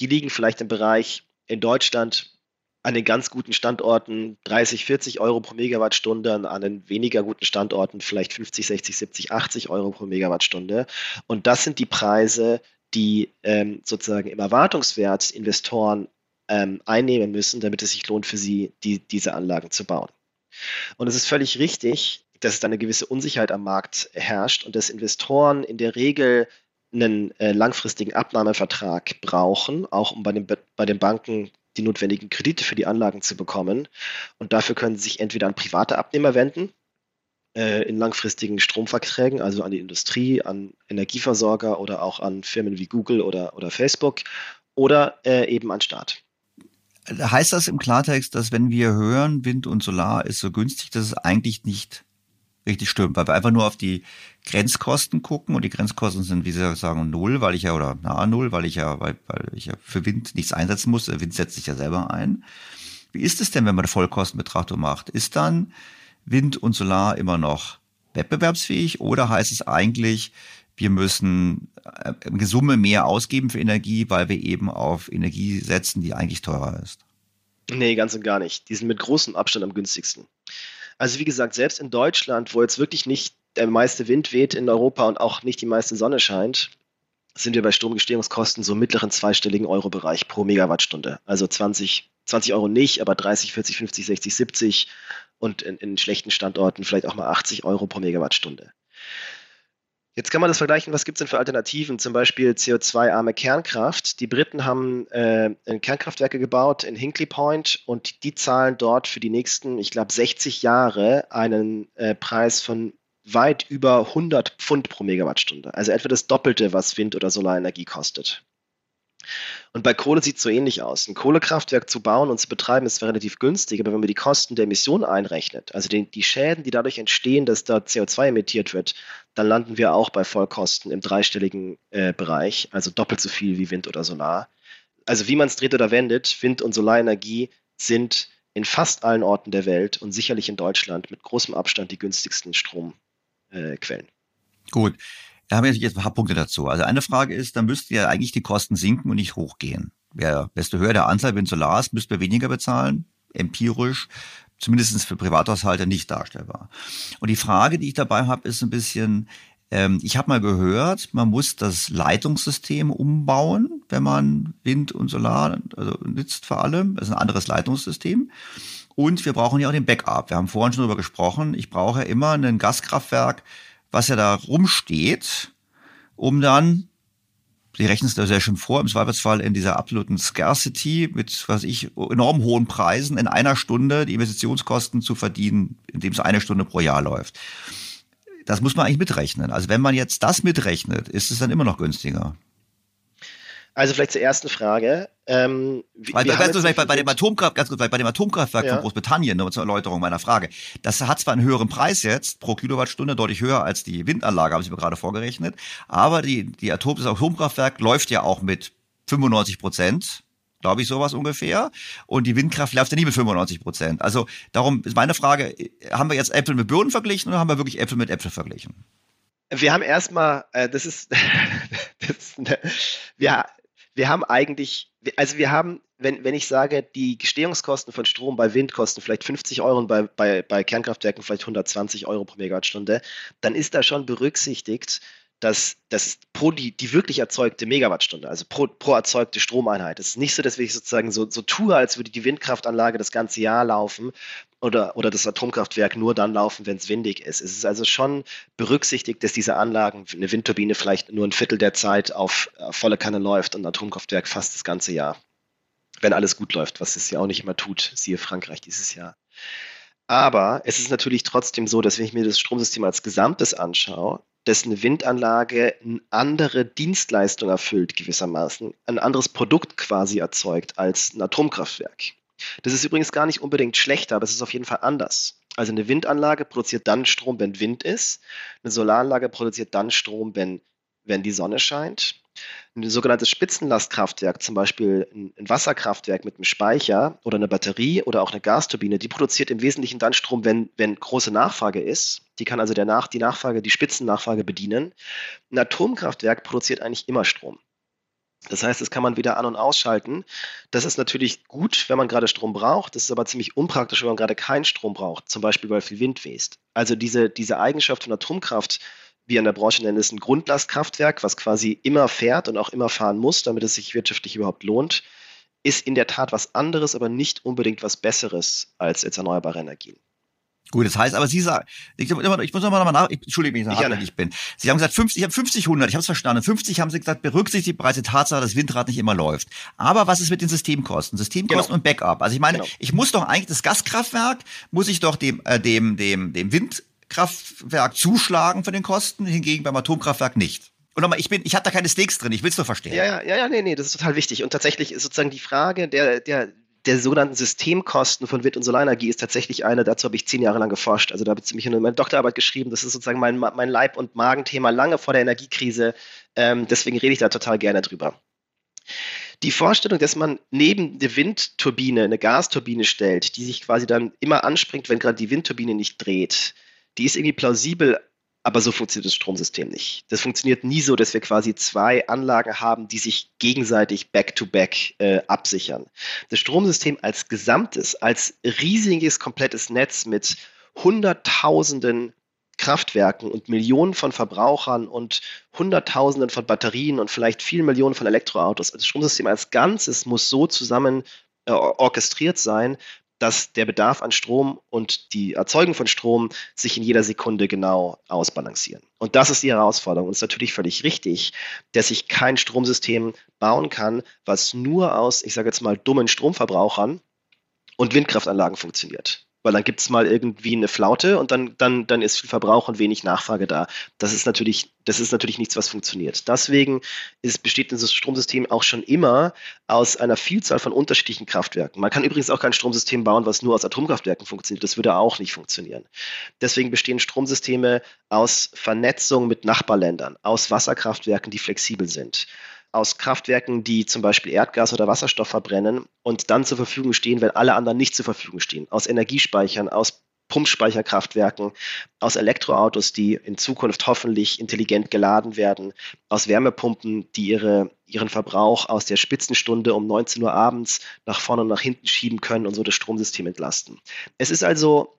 Die liegen vielleicht im Bereich in Deutschland an den ganz guten Standorten 30, 40 Euro pro Megawattstunde, an den weniger guten Standorten vielleicht 50, 60, 70, 80 Euro pro Megawattstunde. Und das sind die Preise, die ähm, sozusagen im Erwartungswert Investoren ähm, einnehmen müssen, damit es sich lohnt für sie, die, diese Anlagen zu bauen. Und es ist völlig richtig, dass es da eine gewisse Unsicherheit am Markt herrscht und dass Investoren in der Regel einen äh, langfristigen Abnahmevertrag brauchen, auch um bei den, bei den Banken die notwendigen Kredite für die Anlagen zu bekommen. Und dafür können sie sich entweder an private Abnehmer wenden, äh, in langfristigen Stromverträgen, also an die Industrie, an Energieversorger oder auch an Firmen wie Google oder, oder Facebook oder äh, eben an Staat. Heißt das im Klartext, dass wenn wir hören, Wind und Solar ist so günstig, dass es eigentlich nicht richtig stimmt, weil wir einfach nur auf die Grenzkosten gucken und die Grenzkosten sind, wie Sie sagen, null, weil ich ja, oder nahe null, weil ich ja, weil, weil ich ja für Wind nichts einsetzen muss. Wind setzt sich ja selber ein. Wie ist es denn, wenn man eine Vollkostenbetrachtung macht? Ist dann Wind und Solar immer noch wettbewerbsfähig oder heißt es eigentlich, wir müssen äh, eine Summe mehr ausgeben für Energie, weil wir eben auf Energie setzen, die eigentlich teurer ist? Nee, ganz und gar nicht. Die sind mit großem Abstand am günstigsten. Also wie gesagt, selbst in Deutschland, wo jetzt wirklich nicht der meiste Wind weht in Europa und auch nicht die meiste Sonne scheint, sind wir bei Stromgestehungskosten so mittleren zweistelligen Euro-Bereich pro Megawattstunde. Also 20, 20 Euro nicht, aber 30, 40, 50, 60, 70 und in, in schlechten Standorten vielleicht auch mal 80 Euro pro Megawattstunde. Jetzt kann man das vergleichen, was gibt es denn für Alternativen, zum Beispiel CO2-arme Kernkraft. Die Briten haben äh, Kernkraftwerke gebaut in Hinkley Point und die zahlen dort für die nächsten, ich glaube, 60 Jahre einen äh, Preis von weit über 100 Pfund pro Megawattstunde. Also etwa das Doppelte, was Wind- oder Solarenergie kostet. Und bei Kohle sieht es so ähnlich aus. Ein Kohlekraftwerk zu bauen und zu betreiben ist zwar relativ günstig, aber wenn man die Kosten der Emission einrechnet, also die, die Schäden, die dadurch entstehen, dass da CO2 emittiert wird, dann landen wir auch bei Vollkosten im dreistelligen äh, Bereich, also doppelt so viel wie Wind oder Solar. Also wie man es dreht oder wendet, Wind- und Solarenergie sind in fast allen Orten der Welt und sicherlich in Deutschland mit großem Abstand die günstigsten Stromquellen. Äh, Gut. Da haben wir jetzt ein paar Punkte dazu. Also eine Frage ist, dann müssten ja eigentlich die Kosten sinken und nicht hochgehen. Wer, desto höher der Anteil Wind Solar ist, müsste wir weniger bezahlen, empirisch, zumindest für Privathaushalte nicht darstellbar. Und die Frage, die ich dabei habe, ist ein bisschen, ähm, ich habe mal gehört, man muss das Leitungssystem umbauen, wenn man Wind und Solar also nützt vor allem. Das ist ein anderes Leitungssystem. Und wir brauchen ja auch den Backup. Wir haben vorhin schon darüber gesprochen. Ich brauche ja immer ein Gaskraftwerk, was ja da rumsteht, um dann, Sie rechnen es da sehr schön vor, im Zweifelsfall in dieser absoluten Scarcity mit, was ich, enorm hohen Preisen in einer Stunde die Investitionskosten zu verdienen, indem es eine Stunde pro Jahr läuft. Das muss man eigentlich mitrechnen. Also wenn man jetzt das mitrechnet, ist es dann immer noch günstiger. Also vielleicht zur ersten Frage. Ähm, Weil, ganz kurz, bei, bei, dem Atomkraft, ganz kurz, bei dem Atomkraftwerk ja. von Großbritannien, nur zur Erläuterung meiner Frage, das hat zwar einen höheren Preis jetzt pro Kilowattstunde, deutlich höher als die Windanlage, haben Sie mir gerade vorgerechnet, aber die, die Atom, das Atomkraftwerk läuft ja auch mit 95 Prozent glaube ich, sowas ungefähr. Und die Windkraft läuft ja nie mit 95 Prozent. Also darum ist meine Frage, haben wir jetzt Äpfel mit Birnen verglichen oder haben wir wirklich Äpfel mit Äpfel verglichen? Wir haben erstmal, äh, das ist, das ist eine, wir, wir haben eigentlich, also wir haben, wenn, wenn ich sage, die Gestehungskosten von Strom bei Wind kosten vielleicht 50 Euro und bei, bei, bei Kernkraftwerken vielleicht 120 Euro pro Megawattstunde, dann ist da schon berücksichtigt, dass das pro die, die wirklich erzeugte Megawattstunde, also pro, pro erzeugte Stromeinheit. Es ist nicht so, dass ich sozusagen so, so tue, als würde die Windkraftanlage das ganze Jahr laufen oder, oder das Atomkraftwerk nur dann laufen, wenn es windig ist. Es ist also schon berücksichtigt, dass diese Anlagen, eine Windturbine vielleicht nur ein Viertel der Zeit auf, auf volle Kanne läuft und ein Atomkraftwerk fast das ganze Jahr. Wenn alles gut läuft, was es ja auch nicht immer tut, siehe Frankreich dieses Jahr. Aber es ist natürlich trotzdem so, dass wenn ich mir das Stromsystem als Gesamtes anschaue, dass eine Windanlage eine andere Dienstleistung erfüllt gewissermaßen, ein anderes Produkt quasi erzeugt als ein Atomkraftwerk. Das ist übrigens gar nicht unbedingt schlechter, aber es ist auf jeden Fall anders. Also eine Windanlage produziert dann Strom, wenn Wind ist. Eine Solaranlage produziert dann Strom, wenn, wenn die Sonne scheint. Ein sogenanntes Spitzenlastkraftwerk, zum Beispiel ein Wasserkraftwerk mit einem Speicher oder eine Batterie oder auch eine Gasturbine, die produziert im Wesentlichen dann Strom, wenn, wenn große Nachfrage ist. Die kann also der Nach die Nachfrage, die Spitzennachfrage bedienen. Ein Atomkraftwerk produziert eigentlich immer Strom. Das heißt, das kann man wieder an- und ausschalten. Das ist natürlich gut, wenn man gerade Strom braucht. Das ist aber ziemlich unpraktisch, wenn man gerade keinen Strom braucht, zum Beispiel weil viel Wind weht. Also diese, diese Eigenschaft von Atomkraft wir in der Branche nennen es ein Grundlastkraftwerk, was quasi immer fährt und auch immer fahren muss, damit es sich wirtschaftlich überhaupt lohnt, ist in der Tat was anderes, aber nicht unbedingt was Besseres als jetzt erneuerbare Energien. Gut, das heißt, aber Sie sagen, ich, ich muss nochmal nach, ich, entschuldige mich, wenn ich bin. Sie haben gesagt, 50, ich habe 50, 100, ich habe es verstanden. 50 haben Sie gesagt, berücksichtigt bereits die Tatsache, dass Windrad nicht immer läuft. Aber was ist mit den Systemkosten? Systemkosten genau. und Backup. Also ich meine, genau. ich muss doch eigentlich das Gaskraftwerk, muss ich doch dem, äh, dem, dem, dem Wind Kraftwerk zuschlagen für den Kosten, hingegen beim Atomkraftwerk nicht. Und nochmal, ich bin, ich habe da keine Stakes drin, ich will es nur verstehen. Ja, ja, ja, nee, nee, das ist total wichtig. Und tatsächlich ist sozusagen die Frage der, der, der sogenannten Systemkosten von Wind- und Solarenergie ist tatsächlich eine, dazu habe ich zehn Jahre lang geforscht. Also da habe ich ziemlich in meine Doktorarbeit geschrieben. Das ist sozusagen mein, mein Leib- und Magenthema lange vor der Energiekrise. Ähm, deswegen rede ich da total gerne drüber. Die Vorstellung, dass man neben der Windturbine eine Gasturbine stellt, die sich quasi dann immer anspringt, wenn gerade die Windturbine nicht dreht, die ist irgendwie plausibel Aber so funktioniert das Stromsystem nicht. Das funktioniert nie so, dass wir quasi zwei Anlagen haben, die sich gegenseitig back-to-back äh, absichern. Das Stromsystem als Gesamtes, als riesiges, komplettes Netz mit Hunderttausenden Kraftwerken und Millionen von Verbrauchern und Hunderttausenden von Batterien und vielleicht vielen Millionen von Elektroautos. Das Stromsystem als Ganzes muss so zusammen äh, orchestriert sein, dass der Bedarf an Strom und die Erzeugung von Strom sich in jeder Sekunde genau ausbalancieren. Und das ist die Herausforderung. Und es ist natürlich völlig richtig, dass ich kein Stromsystem bauen kann, was nur aus, ich sage jetzt mal, dummen Stromverbrauchern und Windkraftanlagen funktioniert weil dann gibt es mal irgendwie eine Flaute und dann, dann, dann ist viel Verbrauch und wenig Nachfrage da. Das ist natürlich, das ist natürlich nichts, was funktioniert. Deswegen ist, besteht dieses Stromsystem auch schon immer aus einer Vielzahl von unterschiedlichen Kraftwerken. Man kann übrigens auch kein Stromsystem bauen, was nur aus Atomkraftwerken funktioniert. Das würde auch nicht funktionieren. Deswegen bestehen Stromsysteme aus Vernetzung mit Nachbarländern, aus Wasserkraftwerken, die flexibel sind aus Kraftwerken, die zum Beispiel Erdgas oder Wasserstoff verbrennen und dann zur Verfügung stehen, wenn alle anderen nicht zur Verfügung stehen. Aus Energiespeichern, aus Pumpspeicherkraftwerken, aus Elektroautos, die in Zukunft hoffentlich intelligent geladen werden, aus Wärmepumpen, die ihre, ihren Verbrauch aus der Spitzenstunde um 19 Uhr abends nach vorne und nach hinten schieben können und so das Stromsystem entlasten. Es ist also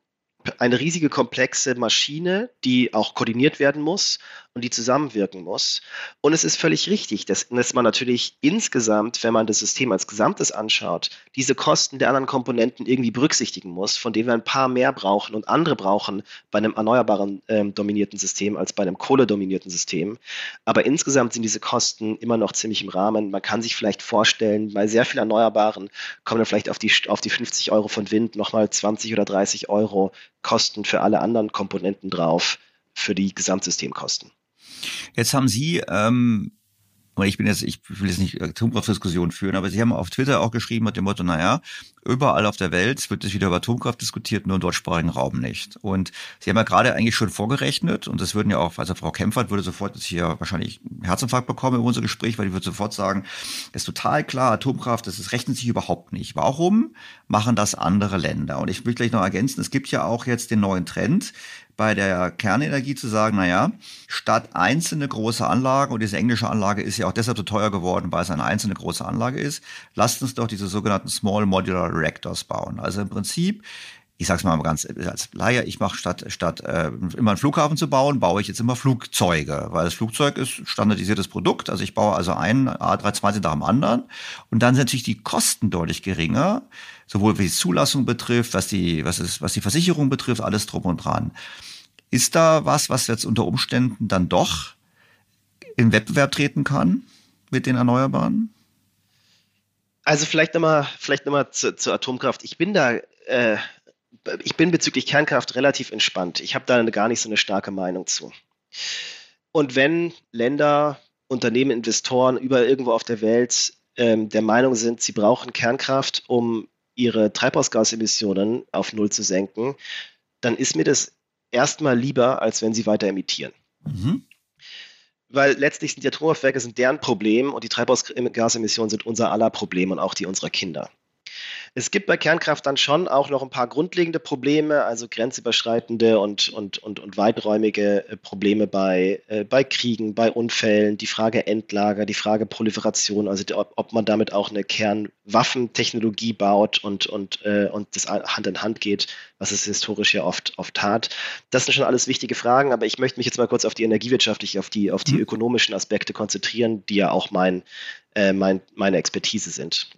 eine riesige komplexe Maschine, die auch koordiniert werden muss und die zusammenwirken muss. Und es ist völlig richtig, dass, dass, man natürlich insgesamt, wenn man das System als Gesamtes anschaut, diese Kosten der anderen Komponenten irgendwie berücksichtigen muss, von denen wir ein paar mehr brauchen und andere brauchen bei einem erneuerbaren ähm, dominierten System als bei einem kohledominierten System. Aber insgesamt sind diese Kosten immer noch ziemlich im Rahmen. Man kann sich vielleicht vorstellen, bei sehr viel Erneuerbaren kommen dann vielleicht auf die, auf die 50 Euro von Wind nochmal 20 oder 30 Euro Kosten für alle anderen Komponenten drauf, für die Gesamtsystemkosten. Jetzt haben Sie ähm, ich bin jetzt, ich will jetzt nicht Atomkraftdiskussion führen, aber Sie haben auf Twitter auch geschrieben mit dem Motto, naja, überall auf der Welt wird es wieder über Atomkraft diskutiert, nur im deutschsprachigen Raum nicht. Und Sie haben ja gerade eigentlich schon vorgerechnet, und das würden ja auch, also Frau Kempfert würde sofort jetzt hier wahrscheinlich einen Herzinfarkt bekommen in unser Gespräch, weil die würde sofort sagen, ist total klar, Atomkraft, das, das rechnet sich überhaupt nicht. Warum machen das andere Länder? Und ich will gleich noch ergänzen, es gibt ja auch jetzt den neuen Trend, bei der Kernenergie zu sagen, naja, statt einzelne große Anlagen, und diese englische Anlage ist ja auch deshalb so teuer geworden, weil es eine einzelne große Anlage ist, lasst uns doch diese sogenannten Small Modular Reactors bauen. Also im Prinzip ich sag's mal ganz als Laie, ich mache statt statt äh, immer einen Flughafen zu bauen, baue ich jetzt immer Flugzeuge, weil das Flugzeug ist standardisiertes Produkt. Also ich baue also einen A320 nach dem anderen und dann sind natürlich die Kosten deutlich geringer, sowohl wie die Zulassung betrifft, was die was ist was die Versicherung betrifft, alles drum und dran. Ist da was, was jetzt unter Umständen dann doch in Wettbewerb treten kann mit den Erneuerbaren? Also vielleicht nochmal, vielleicht nochmal zu, zur Atomkraft. Ich bin da äh, ich bin bezüglich Kernkraft relativ entspannt. Ich habe da gar nicht so eine starke Meinung zu. Und wenn Länder, Unternehmen, Investoren überall irgendwo auf der Welt ähm, der Meinung sind, sie brauchen Kernkraft, um ihre Treibhausgasemissionen auf Null zu senken, dann ist mir das erstmal lieber, als wenn sie weiter emittieren. Mhm. Weil letztlich sind die Atomkraftwerke sind deren Problem und die Treibhausgasemissionen sind unser aller Problem und auch die unserer Kinder. Es gibt bei Kernkraft dann schon auch noch ein paar grundlegende Probleme, also grenzüberschreitende und, und, und, und weiträumige äh, Probleme bei, äh, bei Kriegen, bei Unfällen, die Frage Endlager, die Frage Proliferation, also ob, ob man damit auch eine Kernwaffentechnologie baut und, und, äh, und das Hand in Hand geht, was es historisch ja oft, oft tat. Das sind schon alles wichtige Fragen, aber ich möchte mich jetzt mal kurz auf die energiewirtschaftliche, auf die, auf die mhm. ökonomischen Aspekte konzentrieren, die ja auch mein, äh, mein, meine Expertise sind.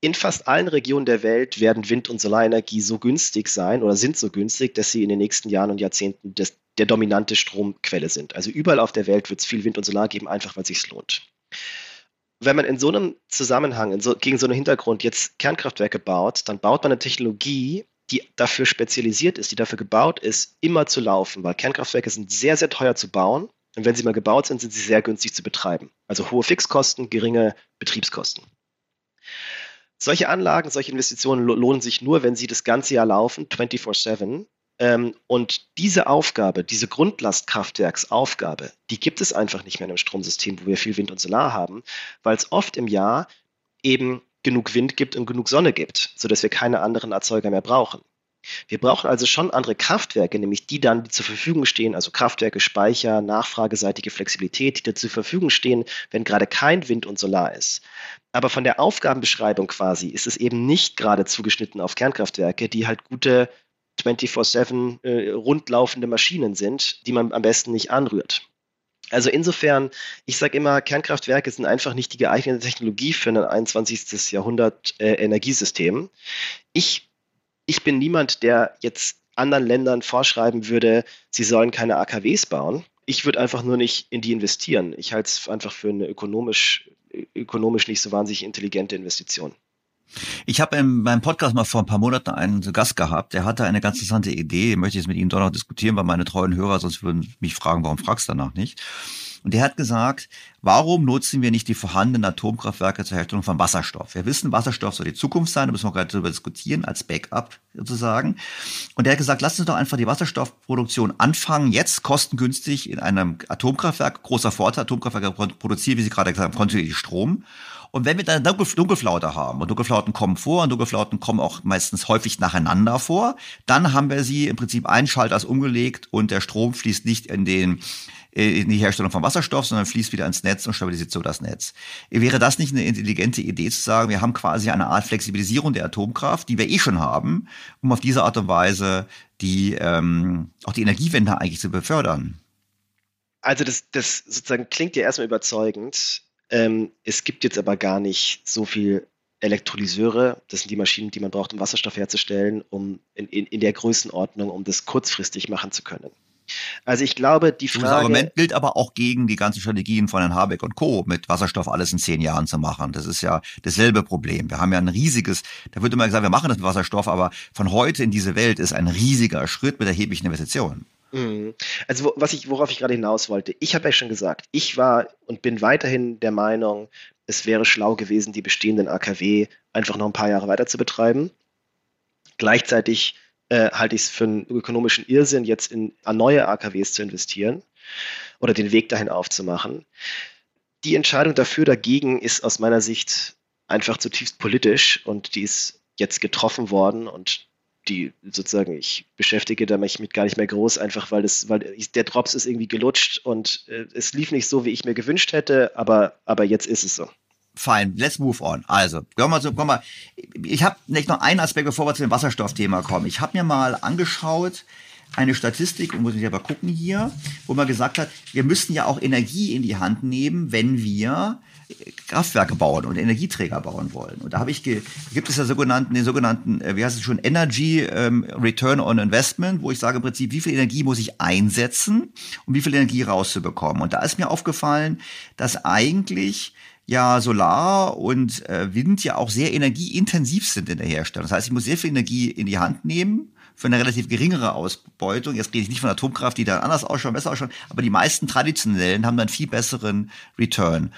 In fast allen Regionen der Welt werden Wind- und Solarenergie so günstig sein oder sind so günstig, dass sie in den nächsten Jahren und Jahrzehnten des, der dominante Stromquelle sind. Also überall auf der Welt wird es viel Wind und Solar geben, einfach weil es sich lohnt. Wenn man in so einem Zusammenhang, so, gegen so einen Hintergrund jetzt Kernkraftwerke baut, dann baut man eine Technologie, die dafür spezialisiert ist, die dafür gebaut ist, immer zu laufen, weil Kernkraftwerke sind sehr, sehr teuer zu bauen. Und wenn sie mal gebaut sind, sind sie sehr günstig zu betreiben. Also hohe Fixkosten, geringe Betriebskosten. Solche Anlagen, solche Investitionen lohnen sich nur, wenn sie das ganze Jahr laufen, 24-7. Ähm, und diese Aufgabe, diese Grundlastkraftwerksaufgabe, die gibt es einfach nicht mehr in einem Stromsystem, wo wir viel Wind und Solar haben, weil es oft im Jahr eben genug Wind gibt und genug Sonne gibt, sodass wir keine anderen Erzeuger mehr brauchen. Wir brauchen also schon andere Kraftwerke, nämlich die dann, die zur Verfügung stehen, also Kraftwerke, Speicher, nachfrageseitige Flexibilität, die da zur Verfügung stehen, wenn gerade kein Wind und Solar ist. Aber von der Aufgabenbeschreibung quasi ist es eben nicht gerade zugeschnitten auf Kernkraftwerke, die halt gute 24-7 äh, rundlaufende Maschinen sind, die man am besten nicht anrührt. Also insofern, ich sage immer, Kernkraftwerke sind einfach nicht die geeignete Technologie für ein 21. Jahrhundert äh, Energiesystem. Ich, ich bin niemand, der jetzt anderen Ländern vorschreiben würde, sie sollen keine AKWs bauen. Ich würde einfach nur nicht in die investieren. Ich halte es einfach für eine ökonomisch, ökonomisch nicht so wahnsinnig intelligente Investition. Ich habe in meinem Podcast mal vor ein paar Monaten einen Gast gehabt, der hatte eine ganz interessante Idee, möchte ich jetzt mit Ihnen doch noch diskutieren, weil meine treuen Hörer sonst würden mich fragen, warum fragst du danach nicht? Und der hat gesagt, warum nutzen wir nicht die vorhandenen Atomkraftwerke zur Herstellung von Wasserstoff? Wir wissen, Wasserstoff soll die Zukunft sein, da müssen wir gerade darüber diskutieren, als Backup sozusagen. Und der hat gesagt, lass uns doch einfach die Wasserstoffproduktion anfangen, jetzt kostengünstig in einem Atomkraftwerk, großer Vorteil, Atomkraftwerke produzieren, wie Sie gerade gesagt haben, kontinuierlich Strom. Und wenn wir dann Dunkel, Dunkelflaute haben, und Dunkelflauten kommen vor, und Dunkelflauten kommen auch meistens häufig nacheinander vor, dann haben wir sie im Prinzip einen Schalter umgelegt und der Strom fließt nicht in den in die Herstellung von Wasserstoff, sondern fließt wieder ins Netz und stabilisiert so das Netz. Wäre das nicht eine intelligente Idee zu sagen, wir haben quasi eine Art Flexibilisierung der Atomkraft, die wir eh schon haben, um auf diese Art und Weise die ähm, auch die Energiewende eigentlich zu befördern? Also das, das sozusagen klingt ja erstmal überzeugend. Ähm, es gibt jetzt aber gar nicht so viel Elektrolyseure, das sind die Maschinen, die man braucht, um Wasserstoff herzustellen, um in, in, in der Größenordnung, um das kurzfristig machen zu können. Also ich glaube, die Frage. Das Argument gilt aber auch gegen die ganzen Strategien von Herrn Habeck und Co. mit Wasserstoff alles in zehn Jahren zu machen. Das ist ja dasselbe Problem. Wir haben ja ein riesiges, da wird immer gesagt, wir machen das mit Wasserstoff, aber von heute in diese Welt ist ein riesiger Schritt mit erheblichen Investitionen. Mhm. Also was ich, worauf ich gerade hinaus wollte, ich habe ja schon gesagt, ich war und bin weiterhin der Meinung, es wäre schlau gewesen, die bestehenden AKW einfach noch ein paar Jahre weiter zu betreiben. Gleichzeitig äh, halte ich es für einen ökonomischen Irrsinn, jetzt in neue AKWs zu investieren oder den Weg dahin aufzumachen. Die Entscheidung dafür, dagegen ist aus meiner Sicht einfach zutiefst politisch und die ist jetzt getroffen worden und die sozusagen, ich beschäftige mich mit gar nicht mehr groß, einfach weil das, weil der Drops ist irgendwie gelutscht und äh, es lief nicht so, wie ich mir gewünscht hätte, aber, aber jetzt ist es so. Fine, let's move on. Also, komm mal, so, komm mal. Ich habe nicht noch einen Aspekt, bevor wir zu dem Wasserstoffthema kommen. Ich habe mir mal angeschaut, eine Statistik, und muss ich aber gucken hier, wo man gesagt hat, wir müssen ja auch Energie in die Hand nehmen, wenn wir Kraftwerke bauen und Energieträger bauen wollen. Und da habe ich gibt es ja sogenannten, den sogenannten, äh, wie heißt es schon, Energy ähm, Return on Investment, wo ich sage im Prinzip, wie viel Energie muss ich einsetzen, um wie viel Energie rauszubekommen. Und da ist mir aufgefallen, dass eigentlich ja Solar und äh, Wind ja auch sehr energieintensiv sind in der Herstellung. Das heißt, ich muss sehr viel Energie in die Hand nehmen für eine relativ geringere Ausbeutung. Jetzt rede ich nicht von Atomkraft, die dann anders ausschauen, besser ausschauen, aber die meisten traditionellen haben dann viel besseren Return.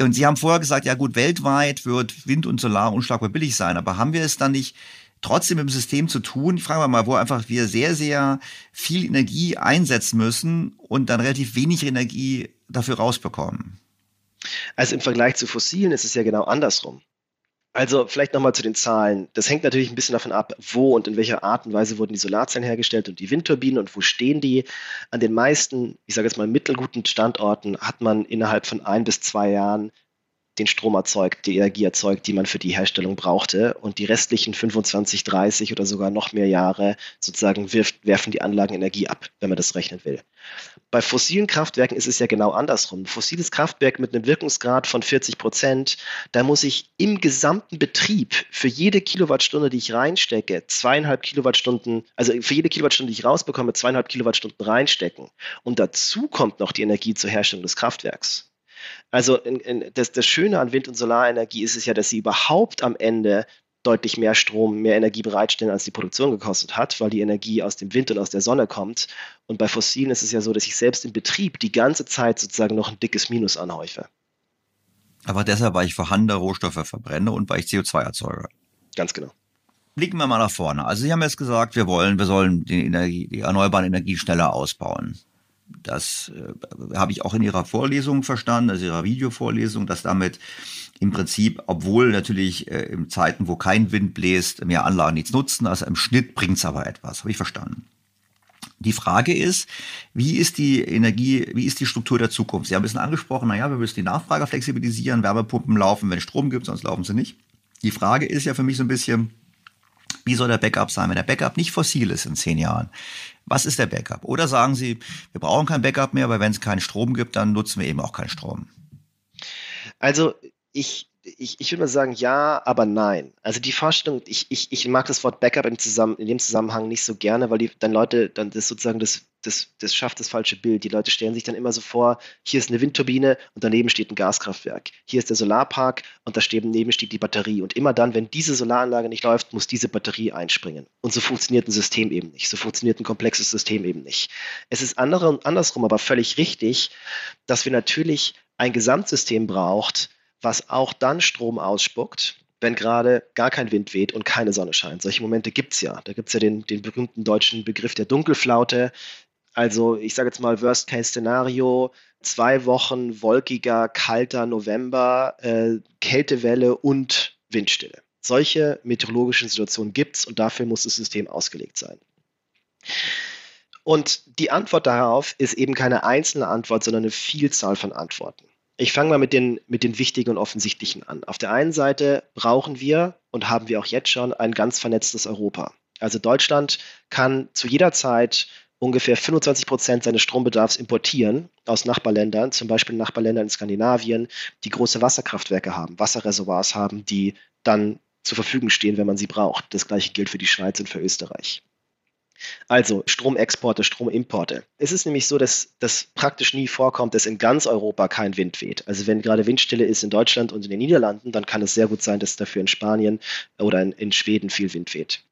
Und Sie haben vorher gesagt, ja gut, weltweit wird Wind und Solar unschlagbar billig sein, aber haben wir es dann nicht trotzdem im System zu tun? Ich frage mal, wo einfach wir sehr, sehr viel Energie einsetzen müssen und dann relativ wenig Energie dafür rausbekommen. Also im Vergleich zu fossilen ist es ja genau andersrum. Also vielleicht nochmal zu den Zahlen. Das hängt natürlich ein bisschen davon ab, wo und in welcher Art und Weise wurden die Solarzellen hergestellt und die Windturbinen und wo stehen die. An den meisten, ich sage jetzt mal mittelguten Standorten, hat man innerhalb von ein bis zwei Jahren den Strom erzeugt, die Energie erzeugt, die man für die Herstellung brauchte. Und die restlichen 25, 30 oder sogar noch mehr Jahre sozusagen wirft, werfen die Anlagen Energie ab, wenn man das rechnen will. Bei fossilen Kraftwerken ist es ja genau andersrum. Ein fossiles Kraftwerk mit einem Wirkungsgrad von 40 Prozent, da muss ich im gesamten Betrieb für jede Kilowattstunde, die ich reinstecke, zweieinhalb Kilowattstunden, also für jede Kilowattstunde, die ich rausbekomme, zweieinhalb Kilowattstunden reinstecken. Und dazu kommt noch die Energie zur Herstellung des Kraftwerks. Also in, in, das, das Schöne an Wind- und Solarenergie ist es ja, dass sie überhaupt am Ende deutlich mehr Strom, mehr Energie bereitstellen, als die Produktion gekostet hat, weil die Energie aus dem Wind und aus der Sonne kommt. Und bei Fossilen ist es ja so, dass ich selbst im Betrieb die ganze Zeit sozusagen noch ein dickes Minus anhäufe. Aber deshalb, weil ich vorhandene Rohstoffe verbrenne und weil ich CO2 erzeuge. Ganz genau. Blicken wir mal nach vorne. Also Sie haben jetzt gesagt, wir wollen, wir sollen die, Energie, die erneuerbaren Energien schneller ausbauen. Das äh, habe ich auch in Ihrer Vorlesung verstanden, also Ihrer Videovorlesung, dass damit im Prinzip, obwohl natürlich äh, in Zeiten, wo kein Wind bläst, mehr Anlagen nichts nutzen, also im Schnitt bringt's aber etwas. Habe ich verstanden. Die Frage ist, wie ist die Energie, wie ist die Struktur der Zukunft? Sie haben ein bisschen angesprochen, naja, wir müssen die Nachfrage flexibilisieren, Wärmepumpen laufen, wenn Strom gibt, sonst laufen sie nicht. Die Frage ist ja für mich so ein bisschen, wie soll der Backup sein, wenn der Backup nicht fossil ist in zehn Jahren? Was ist der Backup? Oder sagen Sie, wir brauchen kein Backup mehr, weil wenn es keinen Strom gibt, dann nutzen wir eben auch keinen Strom. Also ich, ich, ich würde mal sagen, ja, aber nein. Also die Vorstellung, ich, ich, ich mag das Wort Backup im Zusammen, in dem Zusammenhang nicht so gerne, weil die dann Leute, dann das sozusagen das, das, das schafft das falsche Bild. Die Leute stellen sich dann immer so vor, hier ist eine Windturbine und daneben steht ein Gaskraftwerk. Hier ist der Solarpark und daneben steht die Batterie. Und immer dann, wenn diese Solaranlage nicht läuft, muss diese Batterie einspringen. Und so funktioniert ein System eben nicht. So funktioniert ein komplexes System eben nicht. Es ist andere, andersrum aber völlig richtig, dass wir natürlich ein Gesamtsystem braucht, was auch dann Strom ausspuckt, wenn gerade gar kein Wind weht und keine Sonne scheint. Solche Momente gibt es ja. Da gibt es ja den, den berühmten deutschen Begriff der Dunkelflaute. Also ich sage jetzt mal Worst-Case-Szenario, zwei Wochen wolkiger, kalter November, äh, Kältewelle und Windstille. Solche meteorologischen Situationen gibt es und dafür muss das System ausgelegt sein. Und die Antwort darauf ist eben keine einzelne Antwort, sondern eine Vielzahl von Antworten. Ich fange mal mit den, mit den wichtigen und offensichtlichen an. Auf der einen Seite brauchen wir und haben wir auch jetzt schon ein ganz vernetztes Europa. Also Deutschland kann zu jeder Zeit ungefähr 25 Prozent seines Strombedarfs importieren aus Nachbarländern, zum Beispiel Nachbarländern in Skandinavien, die große Wasserkraftwerke haben, Wasserreservoirs haben, die dann zur Verfügung stehen, wenn man sie braucht. Das gleiche gilt für die Schweiz und für Österreich. Also Stromexporte, Stromimporte. Es ist nämlich so, dass das praktisch nie vorkommt, dass in ganz Europa kein Wind weht. Also wenn gerade Windstille ist in Deutschland und in den Niederlanden, dann kann es sehr gut sein, dass dafür in Spanien oder in, in Schweden viel Wind weht.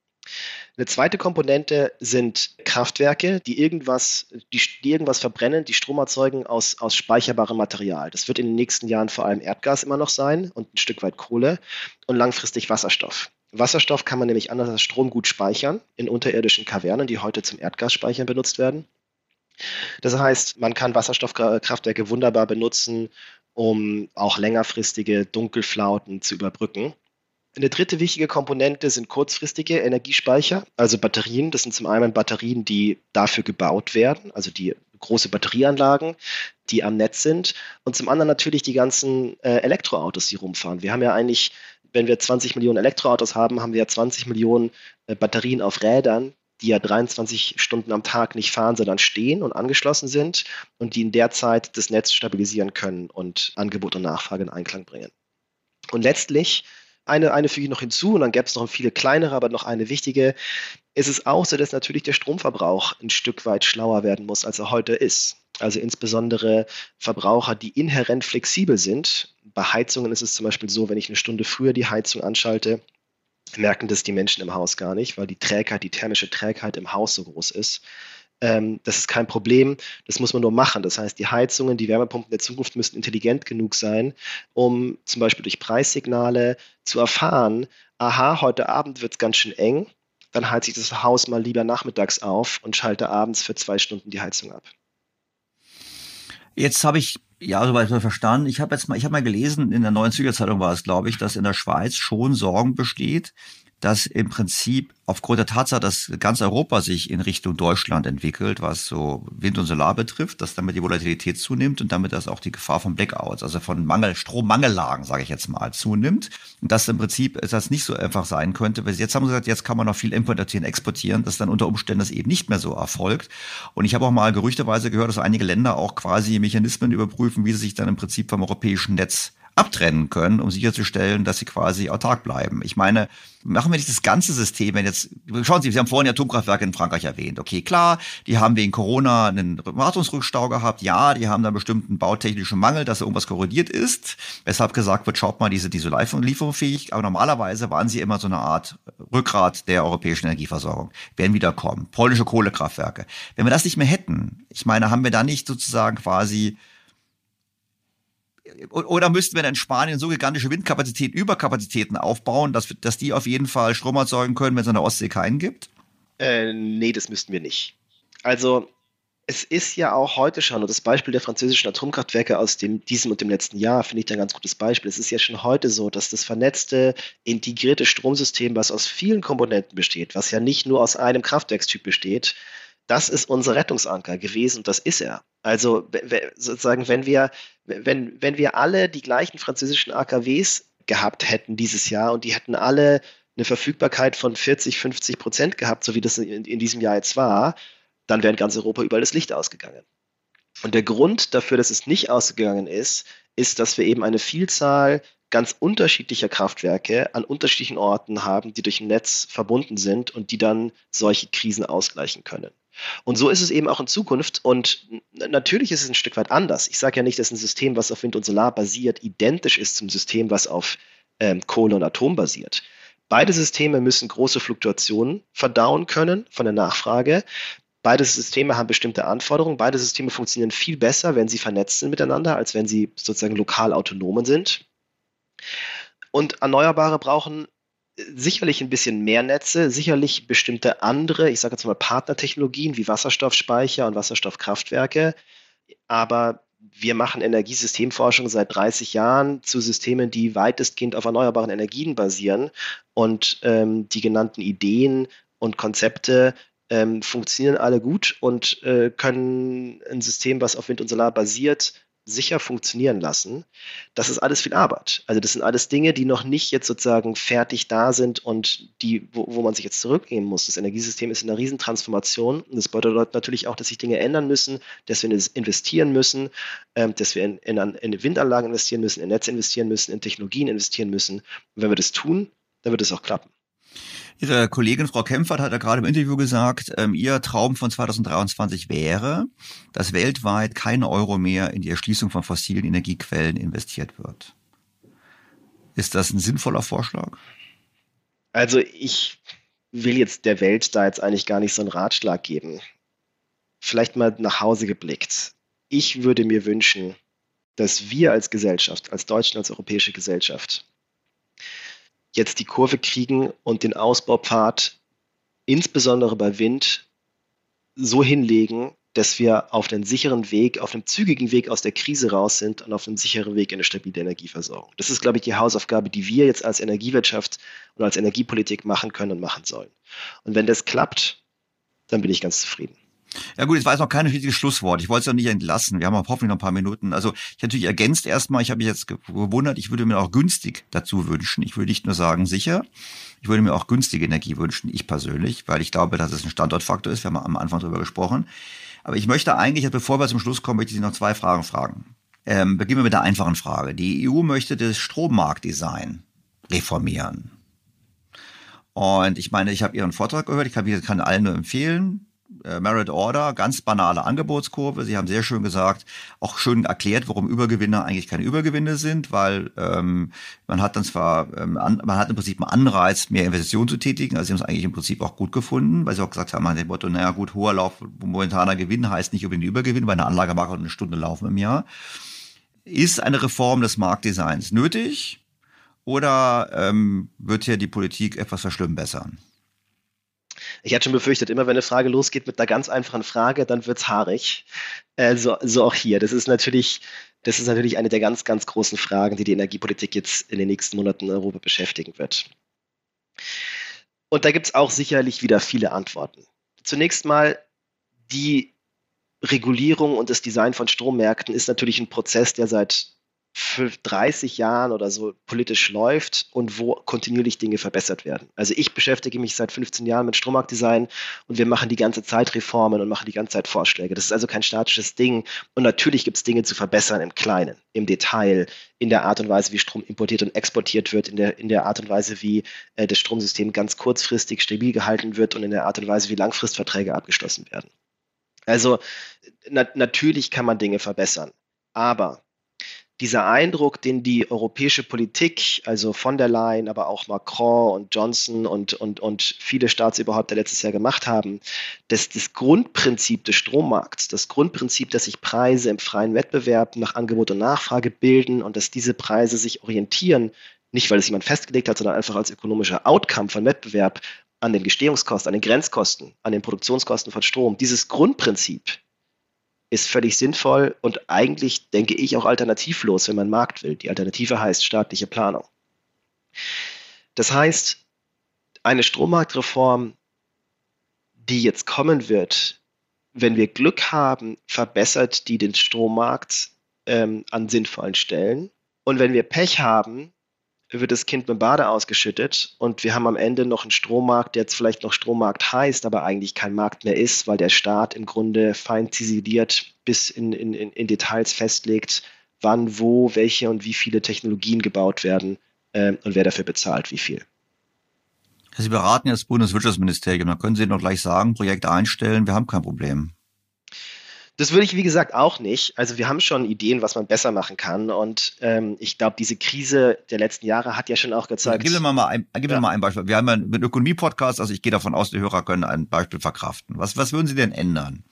Eine zweite Komponente sind Kraftwerke, die irgendwas, die, die, irgendwas verbrennen, die Strom erzeugen aus, aus speicherbarem Material. Das wird in den nächsten Jahren vor allem Erdgas immer noch sein und ein Stück weit Kohle und langfristig Wasserstoff. Wasserstoff kann man nämlich anders als Strom gut speichern in unterirdischen Kavernen, die heute zum Erdgasspeichern benutzt werden. Das heißt, man kann Wasserstoffkraftwerke wunderbar benutzen, um auch längerfristige Dunkelflauten zu überbrücken. Eine dritte wichtige Komponente sind kurzfristige Energiespeicher, also Batterien. Das sind zum einen Batterien, die dafür gebaut werden, also die große Batterieanlagen, die am Netz sind. Und zum anderen natürlich die ganzen äh, Elektroautos, die rumfahren. Wir haben ja eigentlich wenn wir 20 Millionen Elektroautos haben, haben wir ja 20 Millionen äh, Batterien auf Rädern, die ja 23 Stunden am Tag nicht fahren, sondern stehen und angeschlossen sind und die in der Zeit das Netz stabilisieren können und Angebot und Nachfrage in Einklang bringen. Und letztlich, eine, eine füge ich noch hinzu und dann gäbe es noch viele kleinere, aber noch eine wichtige. Es ist auch so, dass natürlich der Stromverbrauch ein Stück weit schlauer werden muss, als er heute ist. Also insbesondere Verbraucher, die inhärent flexibel sind. Bei Heizungen ist es zum Beispiel so, wenn ich eine Stunde früher die Heizung anschalte, merken das die Menschen im Haus gar nicht, weil die Trägheit, die thermische Trägheit im Haus so groß ist. Ähm, das ist kein Problem, das muss man nur machen. Das heißt, die Heizungen, die Wärmepumpen der Zukunft müssen intelligent genug sein, um zum Beispiel durch Preissignale zu erfahren, aha, heute Abend wird es ganz schön eng, dann heizt ich das Haus mal lieber nachmittags auf und schalte abends für zwei Stunden die Heizung ab. Jetzt habe ich ja soweit verstanden. Ich habe jetzt mal, ich habe mal gelesen in der Neuen Züger Zeitung war es, glaube ich, dass in der Schweiz schon Sorgen besteht, dass im Prinzip aufgrund der Tatsache, dass ganz Europa sich in Richtung Deutschland entwickelt, was so Wind und Solar betrifft, dass damit die Volatilität zunimmt und damit das auch die Gefahr von Blackouts, also von Mangel, Strommangellagen, sage ich jetzt mal, zunimmt. Und dass im Prinzip das nicht so einfach sein könnte. Weil jetzt haben sie gesagt, jetzt kann man noch viel importieren, exportieren, dass dann unter Umständen das eben nicht mehr so erfolgt. Und ich habe auch mal gerüchteweise gehört, dass einige Länder auch quasi Mechanismen überprüfen, wie sie sich dann im Prinzip vom europäischen Netz abtrennen können, um sicherzustellen, dass sie quasi autark bleiben. Ich meine, machen wir nicht das ganze System, wenn jetzt, schauen Sie, Sie haben vorhin ja Atomkraftwerke in Frankreich erwähnt. Okay, klar, die haben wegen Corona einen Wartungsrückstau gehabt. Ja, die haben da bestimmten bautechnischen Mangel, dass irgendwas korrodiert ist. Weshalb gesagt wird, schaut mal, diese, diese lieferungsfähig. Aber normalerweise waren sie immer so eine Art Rückgrat der europäischen Energieversorgung. Werden wieder kommen. Polnische Kohlekraftwerke. Wenn wir das nicht mehr hätten, ich meine, haben wir da nicht sozusagen quasi oder müssten wir in Spanien so gigantische Windkapazitäten, Überkapazitäten aufbauen, dass, dass die auf jeden Fall Strom erzeugen können, wenn es an der Ostsee keinen gibt? Äh, nee, das müssten wir nicht. Also es ist ja auch heute schon, und das Beispiel der französischen Atomkraftwerke aus dem, diesem und dem letzten Jahr finde ich ein ganz gutes Beispiel. Es ist ja schon heute so, dass das vernetzte, integrierte Stromsystem, was aus vielen Komponenten besteht, was ja nicht nur aus einem Kraftwerkstyp besteht, das ist unser Rettungsanker gewesen und das ist er. Also sozusagen, wenn wir, wenn, wenn wir alle die gleichen französischen AKWs gehabt hätten dieses Jahr und die hätten alle eine Verfügbarkeit von 40, 50 Prozent gehabt, so wie das in, in diesem Jahr jetzt war, dann wäre in ganz Europa überall das Licht ausgegangen. Und der Grund dafür, dass es nicht ausgegangen ist, ist, dass wir eben eine Vielzahl ganz unterschiedlicher Kraftwerke an unterschiedlichen Orten haben, die durch ein Netz verbunden sind und die dann solche Krisen ausgleichen können. Und so ist es eben auch in Zukunft. Und natürlich ist es ein Stück weit anders. Ich sage ja nicht, dass ein System, was auf Wind und Solar basiert, identisch ist zum System, was auf ähm, Kohle und Atom basiert. Beide Systeme müssen große Fluktuationen verdauen können von der Nachfrage. Beide Systeme haben bestimmte Anforderungen. Beide Systeme funktionieren viel besser, wenn sie vernetzt sind miteinander, als wenn sie sozusagen lokal autonomen sind. Und Erneuerbare brauchen sicherlich ein bisschen mehr Netze, sicherlich bestimmte andere, ich sage jetzt mal Partnertechnologien wie Wasserstoffspeicher und Wasserstoffkraftwerke. Aber wir machen Energiesystemforschung seit 30 Jahren zu Systemen, die weitestgehend auf erneuerbaren Energien basieren. Und ähm, die genannten Ideen und Konzepte ähm, funktionieren alle gut und äh, können ein System, was auf Wind und Solar basiert, sicher funktionieren lassen. Das ist alles viel Arbeit. Also das sind alles Dinge, die noch nicht jetzt sozusagen fertig da sind und die, wo, wo man sich jetzt zurücknehmen muss. Das Energiesystem ist in einer Riesentransformation und das bedeutet natürlich auch, dass sich Dinge ändern müssen, dass wir investieren müssen, ähm, dass wir in, in, in Windanlagen investieren müssen, in Netze investieren müssen, in Technologien investieren müssen. Und wenn wir das tun, dann wird es auch klappen. Ihre Kollegin Frau Kempfert hat ja gerade im Interview gesagt, ähm, ihr Traum von 2023 wäre, dass weltweit kein Euro mehr in die Erschließung von fossilen Energiequellen investiert wird. Ist das ein sinnvoller Vorschlag? Also ich will jetzt der Welt da jetzt eigentlich gar nicht so einen Ratschlag geben. Vielleicht mal nach Hause geblickt. Ich würde mir wünschen, dass wir als Gesellschaft, als deutsche und als europäische Gesellschaft, jetzt die Kurve kriegen und den Ausbaupfad insbesondere bei Wind so hinlegen, dass wir auf einem sicheren Weg, auf einem zügigen Weg aus der Krise raus sind und auf einem sicheren Weg in eine stabile Energieversorgung. Das ist, glaube ich, die Hausaufgabe, die wir jetzt als Energiewirtschaft und als Energiepolitik machen können und machen sollen. Und wenn das klappt, dann bin ich ganz zufrieden. Ja gut, jetzt war jetzt noch kein richtiges Schlusswort. Ich wollte es ja nicht entlassen. Wir haben auch hoffentlich noch ein paar Minuten. Also ich natürlich ergänzt erstmal, ich habe mich jetzt gewundert, ich würde mir auch günstig dazu wünschen. Ich würde nicht nur sagen sicher, ich würde mir auch günstige Energie wünschen, ich persönlich, weil ich glaube, dass es ein Standortfaktor ist. Wir haben am Anfang darüber gesprochen. Aber ich möchte eigentlich, bevor wir zum Schluss kommen, möchte ich Sie noch zwei Fragen fragen. Ähm, beginnen wir mit der einfachen Frage. Die EU möchte das Strommarktdesign reformieren. Und ich meine, ich habe Ihren Vortrag gehört, ich kann, kann allen nur empfehlen Merit Order, ganz banale Angebotskurve. Sie haben sehr schön gesagt, auch schön erklärt, warum Übergewinne eigentlich keine Übergewinne sind, weil ähm, man hat dann zwar, ähm, an, man hat im Prinzip einen Anreiz, mehr Investitionen zu tätigen. Also sie haben es eigentlich im Prinzip auch gut gefunden, weil sie auch gesagt haben, an dem Motto, naja gut, hoher Lauf, momentaner Gewinn heißt nicht unbedingt Übergewinn, weil eine Anlage mag eine Stunde laufen im Jahr. Ist eine Reform des Marktdesigns nötig? Oder ähm, wird hier die Politik etwas verschlimmbessern? Ich hatte schon befürchtet, immer wenn eine Frage losgeht mit einer ganz einfachen Frage, dann wird's haarig. Äh, so, so auch hier. Das ist natürlich, das ist natürlich eine der ganz, ganz großen Fragen, die die Energiepolitik jetzt in den nächsten Monaten in Europa beschäftigen wird. Und da gibt es auch sicherlich wieder viele Antworten. Zunächst mal die Regulierung und das Design von Strommärkten ist natürlich ein Prozess, der seit 30 Jahren oder so politisch läuft und wo kontinuierlich Dinge verbessert werden. Also ich beschäftige mich seit 15 Jahren mit Strommarktdesign und wir machen die ganze Zeit Reformen und machen die ganze Zeit Vorschläge. Das ist also kein statisches Ding. Und natürlich gibt es Dinge zu verbessern im Kleinen, im Detail, in der Art und Weise, wie Strom importiert und exportiert wird, in der, in der Art und Weise, wie äh, das Stromsystem ganz kurzfristig stabil gehalten wird und in der Art und Weise, wie Langfristverträge abgeschlossen werden. Also na natürlich kann man Dinge verbessern. Aber dieser Eindruck, den die europäische Politik, also von der Leyen, aber auch Macron und Johnson und, und, und viele Staatsüberhäupter letztes Jahr gemacht haben, dass das Grundprinzip des Strommarkts, das Grundprinzip, dass sich Preise im freien Wettbewerb nach Angebot und Nachfrage bilden und dass diese Preise sich orientieren, nicht weil es jemand festgelegt hat, sondern einfach als ökonomischer Outcome von Wettbewerb an den Gestehungskosten, an den Grenzkosten, an den Produktionskosten von Strom. Dieses Grundprinzip ist völlig sinnvoll und eigentlich, denke ich, auch alternativlos, wenn man Markt will. Die Alternative heißt staatliche Planung. Das heißt, eine Strommarktreform, die jetzt kommen wird, wenn wir Glück haben, verbessert die den Strommarkt ähm, an sinnvollen Stellen. Und wenn wir Pech haben, wird das Kind mit Bade ausgeschüttet und wir haben am Ende noch einen Strommarkt, der jetzt vielleicht noch Strommarkt heißt, aber eigentlich kein Markt mehr ist, weil der Staat im Grunde fein ziseliert bis in, in, in Details festlegt, wann, wo, welche und wie viele Technologien gebaut werden äh, und wer dafür bezahlt, wie viel. Sie beraten jetzt das Bundeswirtschaftsministerium, dann können Sie noch gleich sagen, Projekt einstellen, wir haben kein Problem. Das würde ich, wie gesagt, auch nicht. Also wir haben schon Ideen, was man besser machen kann. Und ähm, ich glaube, diese Krise der letzten Jahre hat ja schon auch gezeigt. Gib mir mal ein, gib mir ja. mal ein Beispiel. Wir haben ja einen Ökonomie-Podcast, also ich gehe davon aus, die Hörer können ein Beispiel verkraften. Was, was würden Sie denn ändern?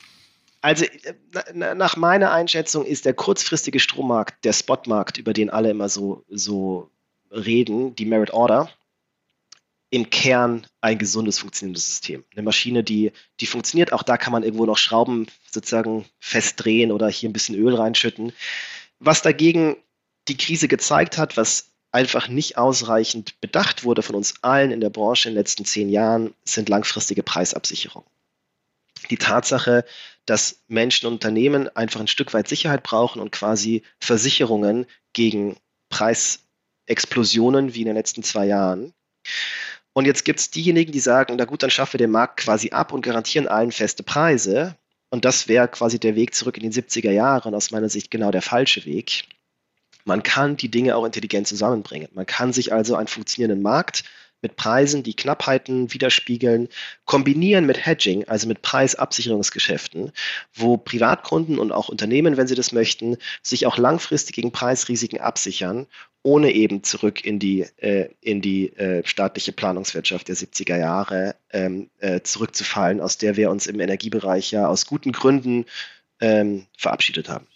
Also äh, nach meiner Einschätzung ist der kurzfristige Strommarkt, der Spotmarkt, über den alle immer so, so reden, die Merit Order, im Kern ein gesundes, funktionierendes System. Eine Maschine, die, die funktioniert, auch da kann man irgendwo noch Schrauben sozusagen festdrehen oder hier ein bisschen Öl reinschütten. Was dagegen die Krise gezeigt hat, was einfach nicht ausreichend bedacht wurde von uns allen in der Branche in den letzten zehn Jahren, sind langfristige Preisabsicherungen. Die Tatsache, dass Menschen und Unternehmen einfach ein Stück weit Sicherheit brauchen und quasi Versicherungen gegen Preisexplosionen wie in den letzten zwei Jahren. Und jetzt gibt es diejenigen, die sagen, na gut, dann schaffen wir den Markt quasi ab und garantieren allen feste Preise. Und das wäre quasi der Weg zurück in die 70er Jahre und aus meiner Sicht genau der falsche Weg. Man kann die Dinge auch intelligent zusammenbringen. Man kann sich also einen funktionierenden Markt mit Preisen, die Knappheiten widerspiegeln, kombinieren mit Hedging, also mit Preisabsicherungsgeschäften, wo Privatkunden und auch Unternehmen, wenn sie das möchten, sich auch langfristig gegen Preisrisiken absichern, ohne eben zurück in die, äh, in die äh, staatliche Planungswirtschaft der 70er Jahre ähm, äh, zurückzufallen, aus der wir uns im Energiebereich ja aus guten Gründen ähm, verabschiedet haben.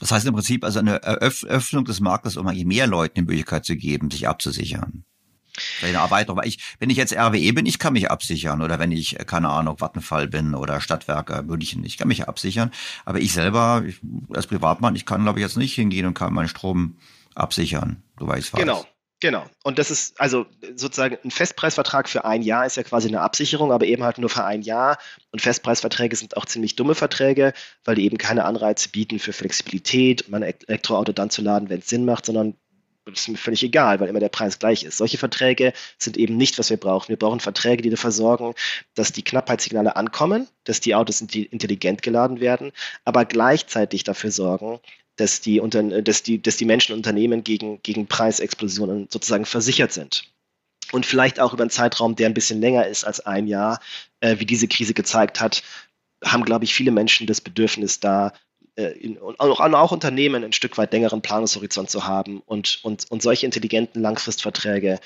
Das heißt im Prinzip also eine Öffnung des Marktes, um mehr Leuten die Möglichkeit zu geben, sich abzusichern. Eine Erweiterung. Ich, wenn ich jetzt RWE bin, ich kann mich absichern. Oder wenn ich, keine Ahnung, Vattenfall bin oder Stadtwerke München, ich kann mich absichern. Aber ich selber, ich, als Privatmann, ich kann, glaube ich, jetzt nicht hingehen und kann meinen Strom absichern, soweit ich weiß. Genau. Genau. Und das ist also sozusagen ein Festpreisvertrag für ein Jahr ist ja quasi eine Absicherung, aber eben halt nur für ein Jahr. Und Festpreisverträge sind auch ziemlich dumme Verträge, weil die eben keine Anreize bieten für Flexibilität, mein Elektroauto dann zu laden, wenn es Sinn macht, sondern das ist mir völlig egal, weil immer der Preis gleich ist. Solche Verträge sind eben nicht, was wir brauchen. Wir brauchen Verträge, die dafür sorgen, dass die Knappheitssignale ankommen, dass die Autos intelligent geladen werden, aber gleichzeitig dafür sorgen, dass die, dass die, dass die Menschen und Unternehmen gegen, gegen Preisexplosionen sozusagen versichert sind. Und vielleicht auch über einen Zeitraum, der ein bisschen länger ist als ein Jahr, äh, wie diese Krise gezeigt hat, haben, glaube ich, viele Menschen das Bedürfnis, da äh, in, und auch, auch, Unternehmen ein Stück weit längeren Planungshorizont zu haben und, und, und solche intelligenten Langfristverträge,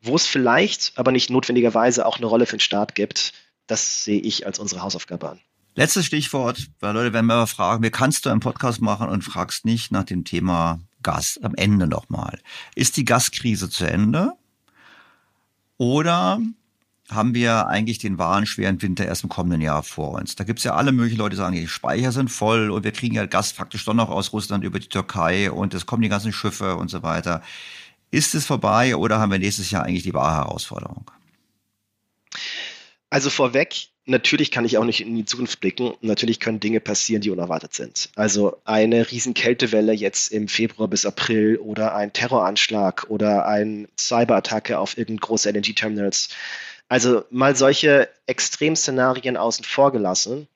wo es vielleicht, aber nicht notwendigerweise auch eine Rolle für den Staat gibt, das sehe ich als unsere Hausaufgabe an. Letztes Stichwort, weil Leute werden mir immer fragen, wie kannst du einen Podcast machen und fragst nicht nach dem Thema Gas am Ende nochmal. Ist die Gaskrise zu Ende? Oder haben wir eigentlich den wahren schweren Winter erst im kommenden Jahr vor uns. Da gibt's ja alle möglichen Leute, die sagen, die Speicher sind voll und wir kriegen ja Gas faktisch doch noch aus Russland über die Türkei und es kommen die ganzen Schiffe und so weiter. Ist es vorbei oder haben wir nächstes Jahr eigentlich die wahre Herausforderung? Also vorweg, natürlich kann ich auch nicht in die Zukunft blicken. Natürlich können Dinge passieren, die unerwartet sind. Also eine riesen Kältewelle jetzt im Februar bis April oder ein Terroranschlag oder eine Cyberattacke auf irgendeine große LNG-Terminals also mal solche Extremszenarien außen vor gelassen,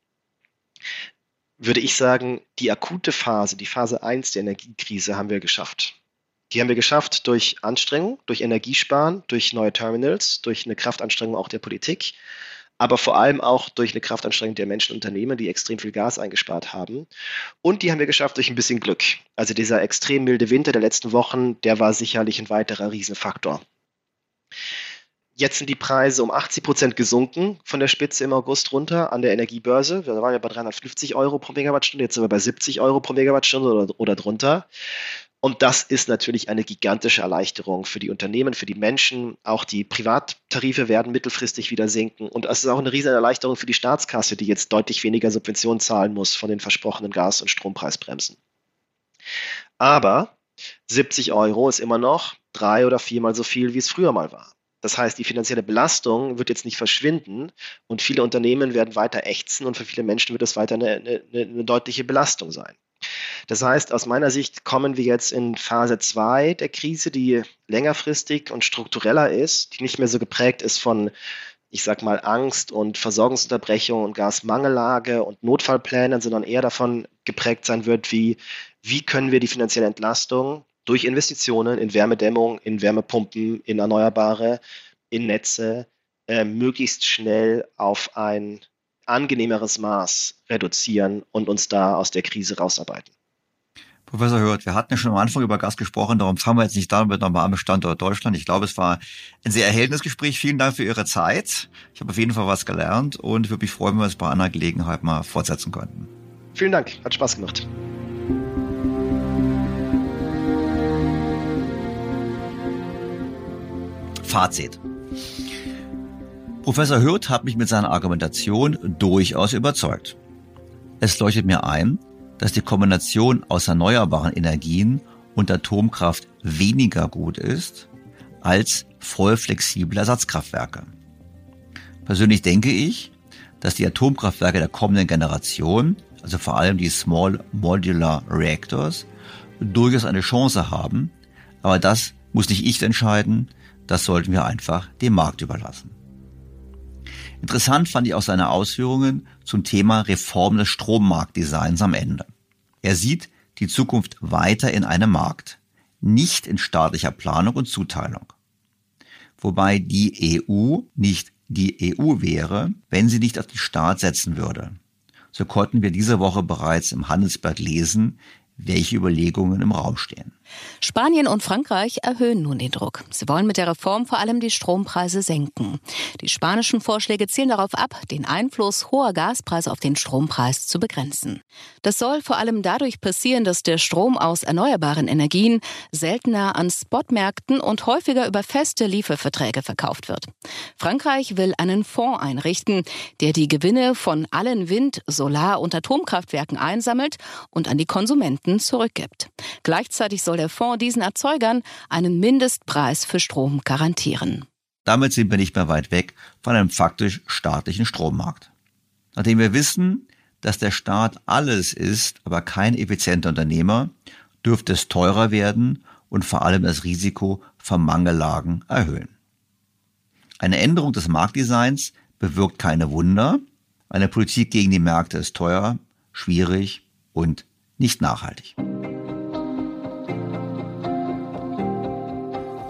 würde ich sagen, die akute Phase, die Phase 1 der Energiekrise haben wir geschafft. Die haben wir geschafft durch Anstrengung, durch Energiesparen, durch neue Terminals, durch eine Kraftanstrengung auch der Politik, aber vor allem auch durch eine Kraftanstrengung der Menschen und Unternehmen, die extrem viel Gas eingespart haben. Und die haben wir geschafft durch ein bisschen Glück. Also dieser extrem milde Winter der letzten Wochen, der war sicherlich ein weiterer Riesenfaktor. Jetzt sind die Preise um 80 Prozent gesunken von der Spitze im August runter an der Energiebörse. Wir waren ja bei 350 Euro pro Megawattstunde, jetzt sind wir bei 70 Euro pro Megawattstunde oder, oder drunter. Und das ist natürlich eine gigantische Erleichterung für die Unternehmen, für die Menschen. Auch die Privattarife werden mittelfristig wieder sinken. Und es ist auch eine riesige Erleichterung für die Staatskasse, die jetzt deutlich weniger Subventionen zahlen muss von den versprochenen Gas- und Strompreisbremsen. Aber 70 Euro ist immer noch drei oder viermal so viel, wie es früher mal war. Das heißt, die finanzielle Belastung wird jetzt nicht verschwinden und viele Unternehmen werden weiter ächzen und für viele Menschen wird es weiter eine, eine, eine deutliche Belastung sein. Das heißt, aus meiner Sicht kommen wir jetzt in Phase 2 der Krise, die längerfristig und struktureller ist, die nicht mehr so geprägt ist von, ich sag mal, Angst und Versorgungsunterbrechung und Gasmangellage und Notfallplänen, sondern eher davon geprägt sein wird, wie, wie können wir die finanzielle Entlastung durch Investitionen in Wärmedämmung, in Wärmepumpen, in Erneuerbare, in Netze äh, möglichst schnell auf ein angenehmeres Maß reduzieren und uns da aus der Krise rausarbeiten. Professor Hört, wir hatten ja schon am Anfang über Gas gesprochen, darum fangen wir jetzt nicht damit nochmal am Standort Deutschland. Ich glaube, es war ein sehr erhellendes Gespräch. Vielen Dank für Ihre Zeit. Ich habe auf jeden Fall was gelernt und würde mich freuen, wenn wir es bei einer Gelegenheit mal fortsetzen könnten. Vielen Dank, hat Spaß gemacht. Fazit. Professor Hürth hat mich mit seiner Argumentation durchaus überzeugt. Es leuchtet mir ein, dass die Kombination aus erneuerbaren Energien und Atomkraft weniger gut ist als voll flexible Ersatzkraftwerke. Persönlich denke ich, dass die Atomkraftwerke der kommenden Generation, also vor allem die Small Modular Reactors, durchaus eine Chance haben, aber das muss nicht ich entscheiden, das sollten wir einfach dem Markt überlassen. Interessant fand ich auch seine Ausführungen zum Thema Reform des Strommarktdesigns am Ende. Er sieht die Zukunft weiter in einem Markt, nicht in staatlicher Planung und Zuteilung. Wobei die EU nicht die EU wäre, wenn sie nicht auf den Staat setzen würde. So konnten wir diese Woche bereits im Handelsblatt lesen, welche Überlegungen im Raum stehen. Spanien und Frankreich erhöhen nun den Druck. Sie wollen mit der Reform vor allem die Strompreise senken. Die spanischen Vorschläge zielen darauf ab, den Einfluss hoher Gaspreise auf den Strompreis zu begrenzen. Das soll vor allem dadurch passieren, dass der Strom aus erneuerbaren Energien seltener an Spotmärkten und häufiger über feste Lieferverträge verkauft wird. Frankreich will einen Fonds einrichten, der die Gewinne von allen Wind-, Solar- und Atomkraftwerken einsammelt und an die Konsumenten zurückgibt. Gleichzeitig soll der Fonds diesen Erzeugern einen Mindestpreis für Strom garantieren. Damit sind wir nicht mehr weit weg von einem faktisch staatlichen Strommarkt. Nachdem wir wissen, dass der Staat alles ist, aber kein effizienter Unternehmer, dürfte es teurer werden und vor allem das Risiko von Mangellagen erhöhen. Eine Änderung des Marktdesigns bewirkt keine Wunder. Eine Politik gegen die Märkte ist teuer, schwierig und nicht nachhaltig.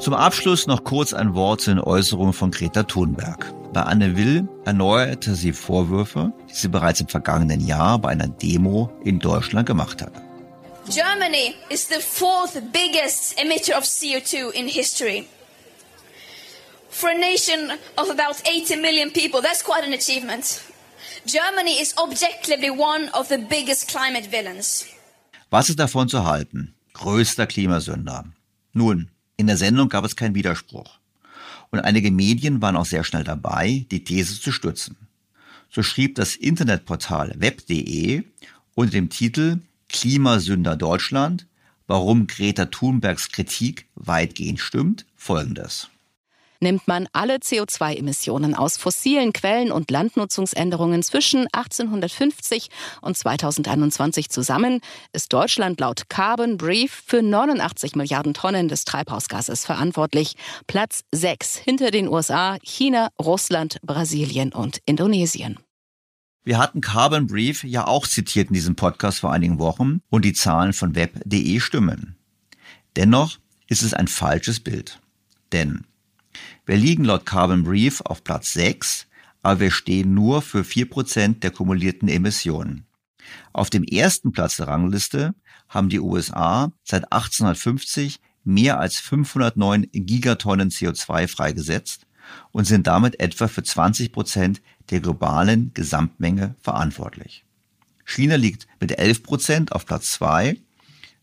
Zum Abschluss noch kurz ein Wort zu den Äußerungen von Greta Thunberg. Bei Anne Will erneuerte sie Vorwürfe, die sie bereits im vergangenen Jahr bei einer Demo in Deutschland gemacht hat. Germany is the fourth biggest emitter of CO2 in history. For a nation of about 80 million people, that's quite an achievement. Germany is objectively one of the biggest climate villains. Was ist davon zu halten? Größter Klimasünder. Nun, in der Sendung gab es keinen Widerspruch. Und einige Medien waren auch sehr schnell dabei, die These zu stützen. So schrieb das Internetportal web.de unter dem Titel Klimasünder Deutschland, warum Greta Thunbergs Kritik weitgehend stimmt, folgendes. Nimmt man alle CO2-Emissionen aus fossilen Quellen und Landnutzungsänderungen zwischen 1850 und 2021 zusammen, ist Deutschland laut Carbon Brief für 89 Milliarden Tonnen des Treibhausgases verantwortlich. Platz 6 hinter den USA, China, Russland, Brasilien und Indonesien. Wir hatten Carbon Brief ja auch zitiert in diesem Podcast vor einigen Wochen und die Zahlen von web.de stimmen. Dennoch ist es ein falsches Bild. Denn wir liegen laut Carbon Brief auf Platz 6, aber wir stehen nur für 4% der kumulierten Emissionen. Auf dem ersten Platz der Rangliste haben die USA seit 1850 mehr als 509 Gigatonnen CO2 freigesetzt und sind damit etwa für 20 Prozent der globalen Gesamtmenge verantwortlich. China liegt mit 11 Prozent auf Platz 2,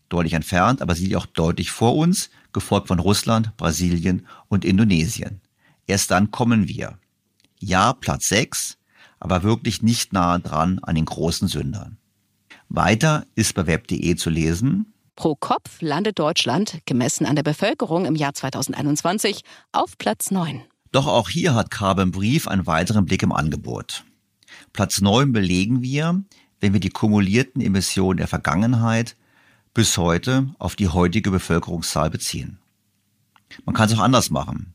deutlich entfernt, aber sie liegt auch deutlich vor uns, gefolgt von Russland, Brasilien und Indonesien. Erst dann kommen wir. Ja, Platz 6, aber wirklich nicht nahe dran an den großen Sündern. Weiter ist bei web.de zu lesen, Pro Kopf landet Deutschland, gemessen an der Bevölkerung im Jahr 2021, auf Platz 9. Doch auch hier hat Carbon Brief einen weiteren Blick im Angebot. Platz 9 belegen wir, wenn wir die kumulierten Emissionen der Vergangenheit bis heute auf die heutige Bevölkerungszahl beziehen. Man kann es auch anders machen.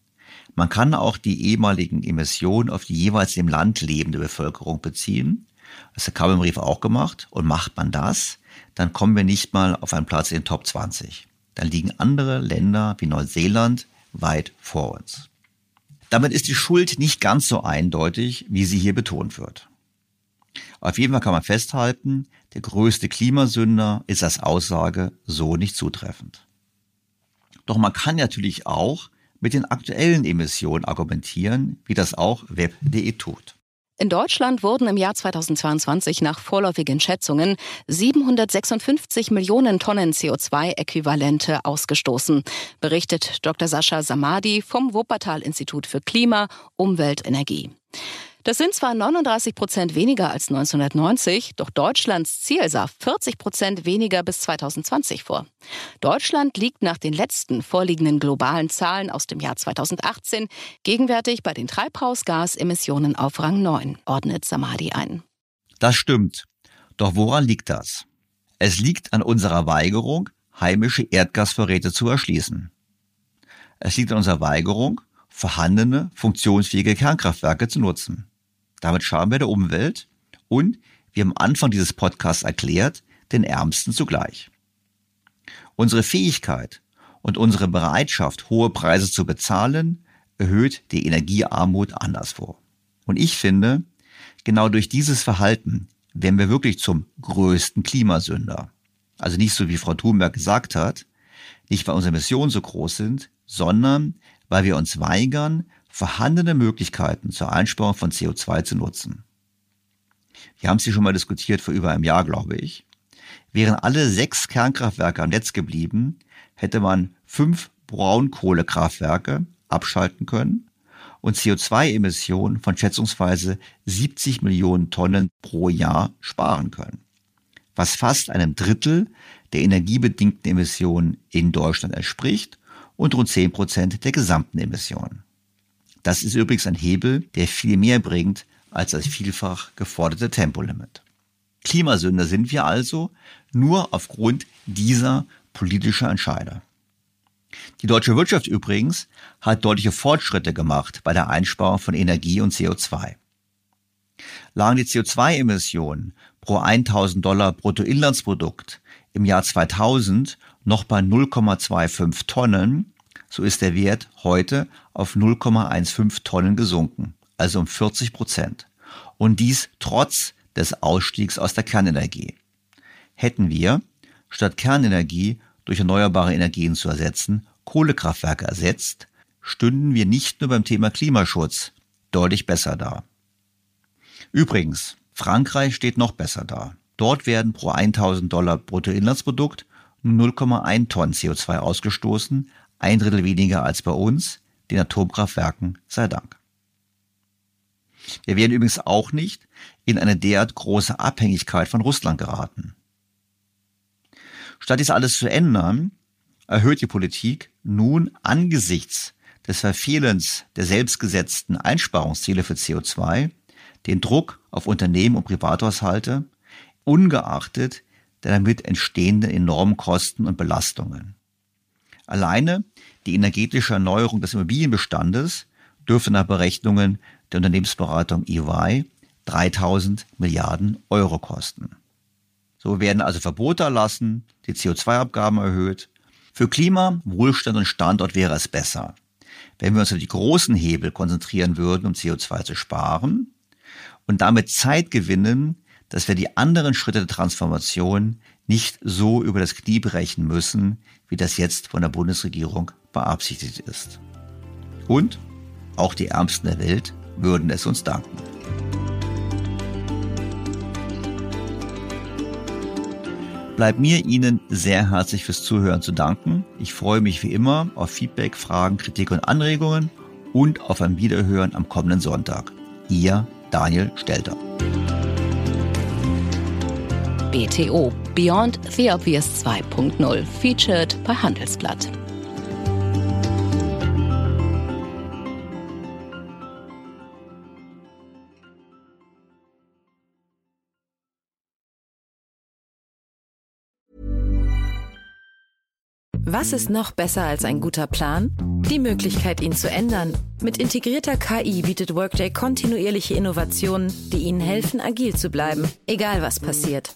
Man kann auch die ehemaligen Emissionen auf die jeweils im Land lebende Bevölkerung beziehen. Das hat der Kabelbrief auch gemacht. Und macht man das, dann kommen wir nicht mal auf einen Platz in den Top 20. Dann liegen andere Länder wie Neuseeland weit vor uns. Damit ist die Schuld nicht ganz so eindeutig, wie sie hier betont wird. Auf jeden Fall kann man festhalten, der größte Klimasünder ist als Aussage so nicht zutreffend. Doch man kann natürlich auch mit den aktuellen Emissionen argumentieren, wie das auch web.de tut. In Deutschland wurden im Jahr 2022 nach vorläufigen Schätzungen 756 Millionen Tonnen CO2-Äquivalente ausgestoßen, berichtet Dr. Sascha Samadi vom Wuppertal-Institut für Klima, Umwelt, Energie. Das sind zwar 39 Prozent weniger als 1990, doch Deutschlands Ziel sah 40 Prozent weniger bis 2020 vor. Deutschland liegt nach den letzten vorliegenden globalen Zahlen aus dem Jahr 2018 gegenwärtig bei den Treibhausgasemissionen auf Rang 9, ordnet Samadi ein. Das stimmt. Doch woran liegt das? Es liegt an unserer Weigerung, heimische Erdgasvorräte zu erschließen. Es liegt an unserer Weigerung, vorhandene, funktionsfähige Kernkraftwerke zu nutzen. Damit schaden wir der Umwelt und, wie am Anfang dieses Podcasts erklärt, den Ärmsten zugleich. Unsere Fähigkeit und unsere Bereitschaft, hohe Preise zu bezahlen, erhöht die Energiearmut anderswo. Und ich finde, genau durch dieses Verhalten werden wir wirklich zum größten Klimasünder. Also nicht so wie Frau Thunberg gesagt hat, nicht weil unsere Emissionen so groß sind, sondern weil wir uns weigern, vorhandene Möglichkeiten zur Einsparung von CO2 zu nutzen. Wir haben sie schon mal diskutiert vor über einem Jahr, glaube ich. Wären alle sechs Kernkraftwerke am Netz geblieben, hätte man fünf Braunkohlekraftwerke abschalten können und CO2-Emissionen von schätzungsweise 70 Millionen Tonnen pro Jahr sparen können. Was fast einem Drittel der energiebedingten Emissionen in Deutschland entspricht und rund 10 Prozent der gesamten Emissionen. Das ist übrigens ein Hebel, der viel mehr bringt als das vielfach geforderte Tempolimit. Klimasünder sind wir also nur aufgrund dieser politischer Entscheide. Die deutsche Wirtschaft übrigens hat deutliche Fortschritte gemacht bei der Einsparung von Energie und CO2. Lagen die CO2-Emissionen pro 1000 Dollar Bruttoinlandsprodukt im Jahr 2000 noch bei 0,25 Tonnen, so ist der Wert heute auf 0,15 Tonnen gesunken, also um 40 Prozent. Und dies trotz des Ausstiegs aus der Kernenergie. Hätten wir, statt Kernenergie durch erneuerbare Energien zu ersetzen, Kohlekraftwerke ersetzt, stünden wir nicht nur beim Thema Klimaschutz deutlich besser da. Übrigens, Frankreich steht noch besser da. Dort werden pro 1000 Dollar Bruttoinlandsprodukt 0,1 Tonnen CO2 ausgestoßen, ein Drittel weniger als bei uns, den Atomkraftwerken sei Dank. Wir werden übrigens auch nicht in eine derart große Abhängigkeit von Russland geraten. Statt dies alles zu ändern, erhöht die Politik nun angesichts des Verfehlens der selbstgesetzten Einsparungsziele für CO2 den Druck auf Unternehmen und Privathaushalte, ungeachtet der damit entstehenden enormen Kosten und Belastungen. Alleine die energetische Erneuerung des Immobilienbestandes dürfte nach Berechnungen der Unternehmensberatung EY 3000 Milliarden Euro kosten. So werden also Verbote erlassen, die CO2-Abgaben erhöht. Für Klima, Wohlstand und Standort wäre es besser, wenn wir uns auf die großen Hebel konzentrieren würden, um CO2 zu sparen und damit Zeit gewinnen, dass wir die anderen Schritte der Transformation nicht so über das Knie brechen müssen, wie das jetzt von der Bundesregierung beabsichtigt ist. Und auch die Ärmsten der Welt würden es uns danken. bleibt mir Ihnen sehr herzlich fürs Zuhören zu danken. Ich freue mich wie immer auf Feedback, Fragen, Kritik und Anregungen und auf ein Wiederhören am kommenden Sonntag. Ihr Daniel Stelter. BTO Beyond the Obvious 2.0 featured bei Handelsblatt. Was ist noch besser als ein guter Plan? Die Möglichkeit, ihn zu ändern. Mit integrierter KI bietet Workday kontinuierliche Innovationen, die Ihnen helfen, agil zu bleiben, egal was passiert.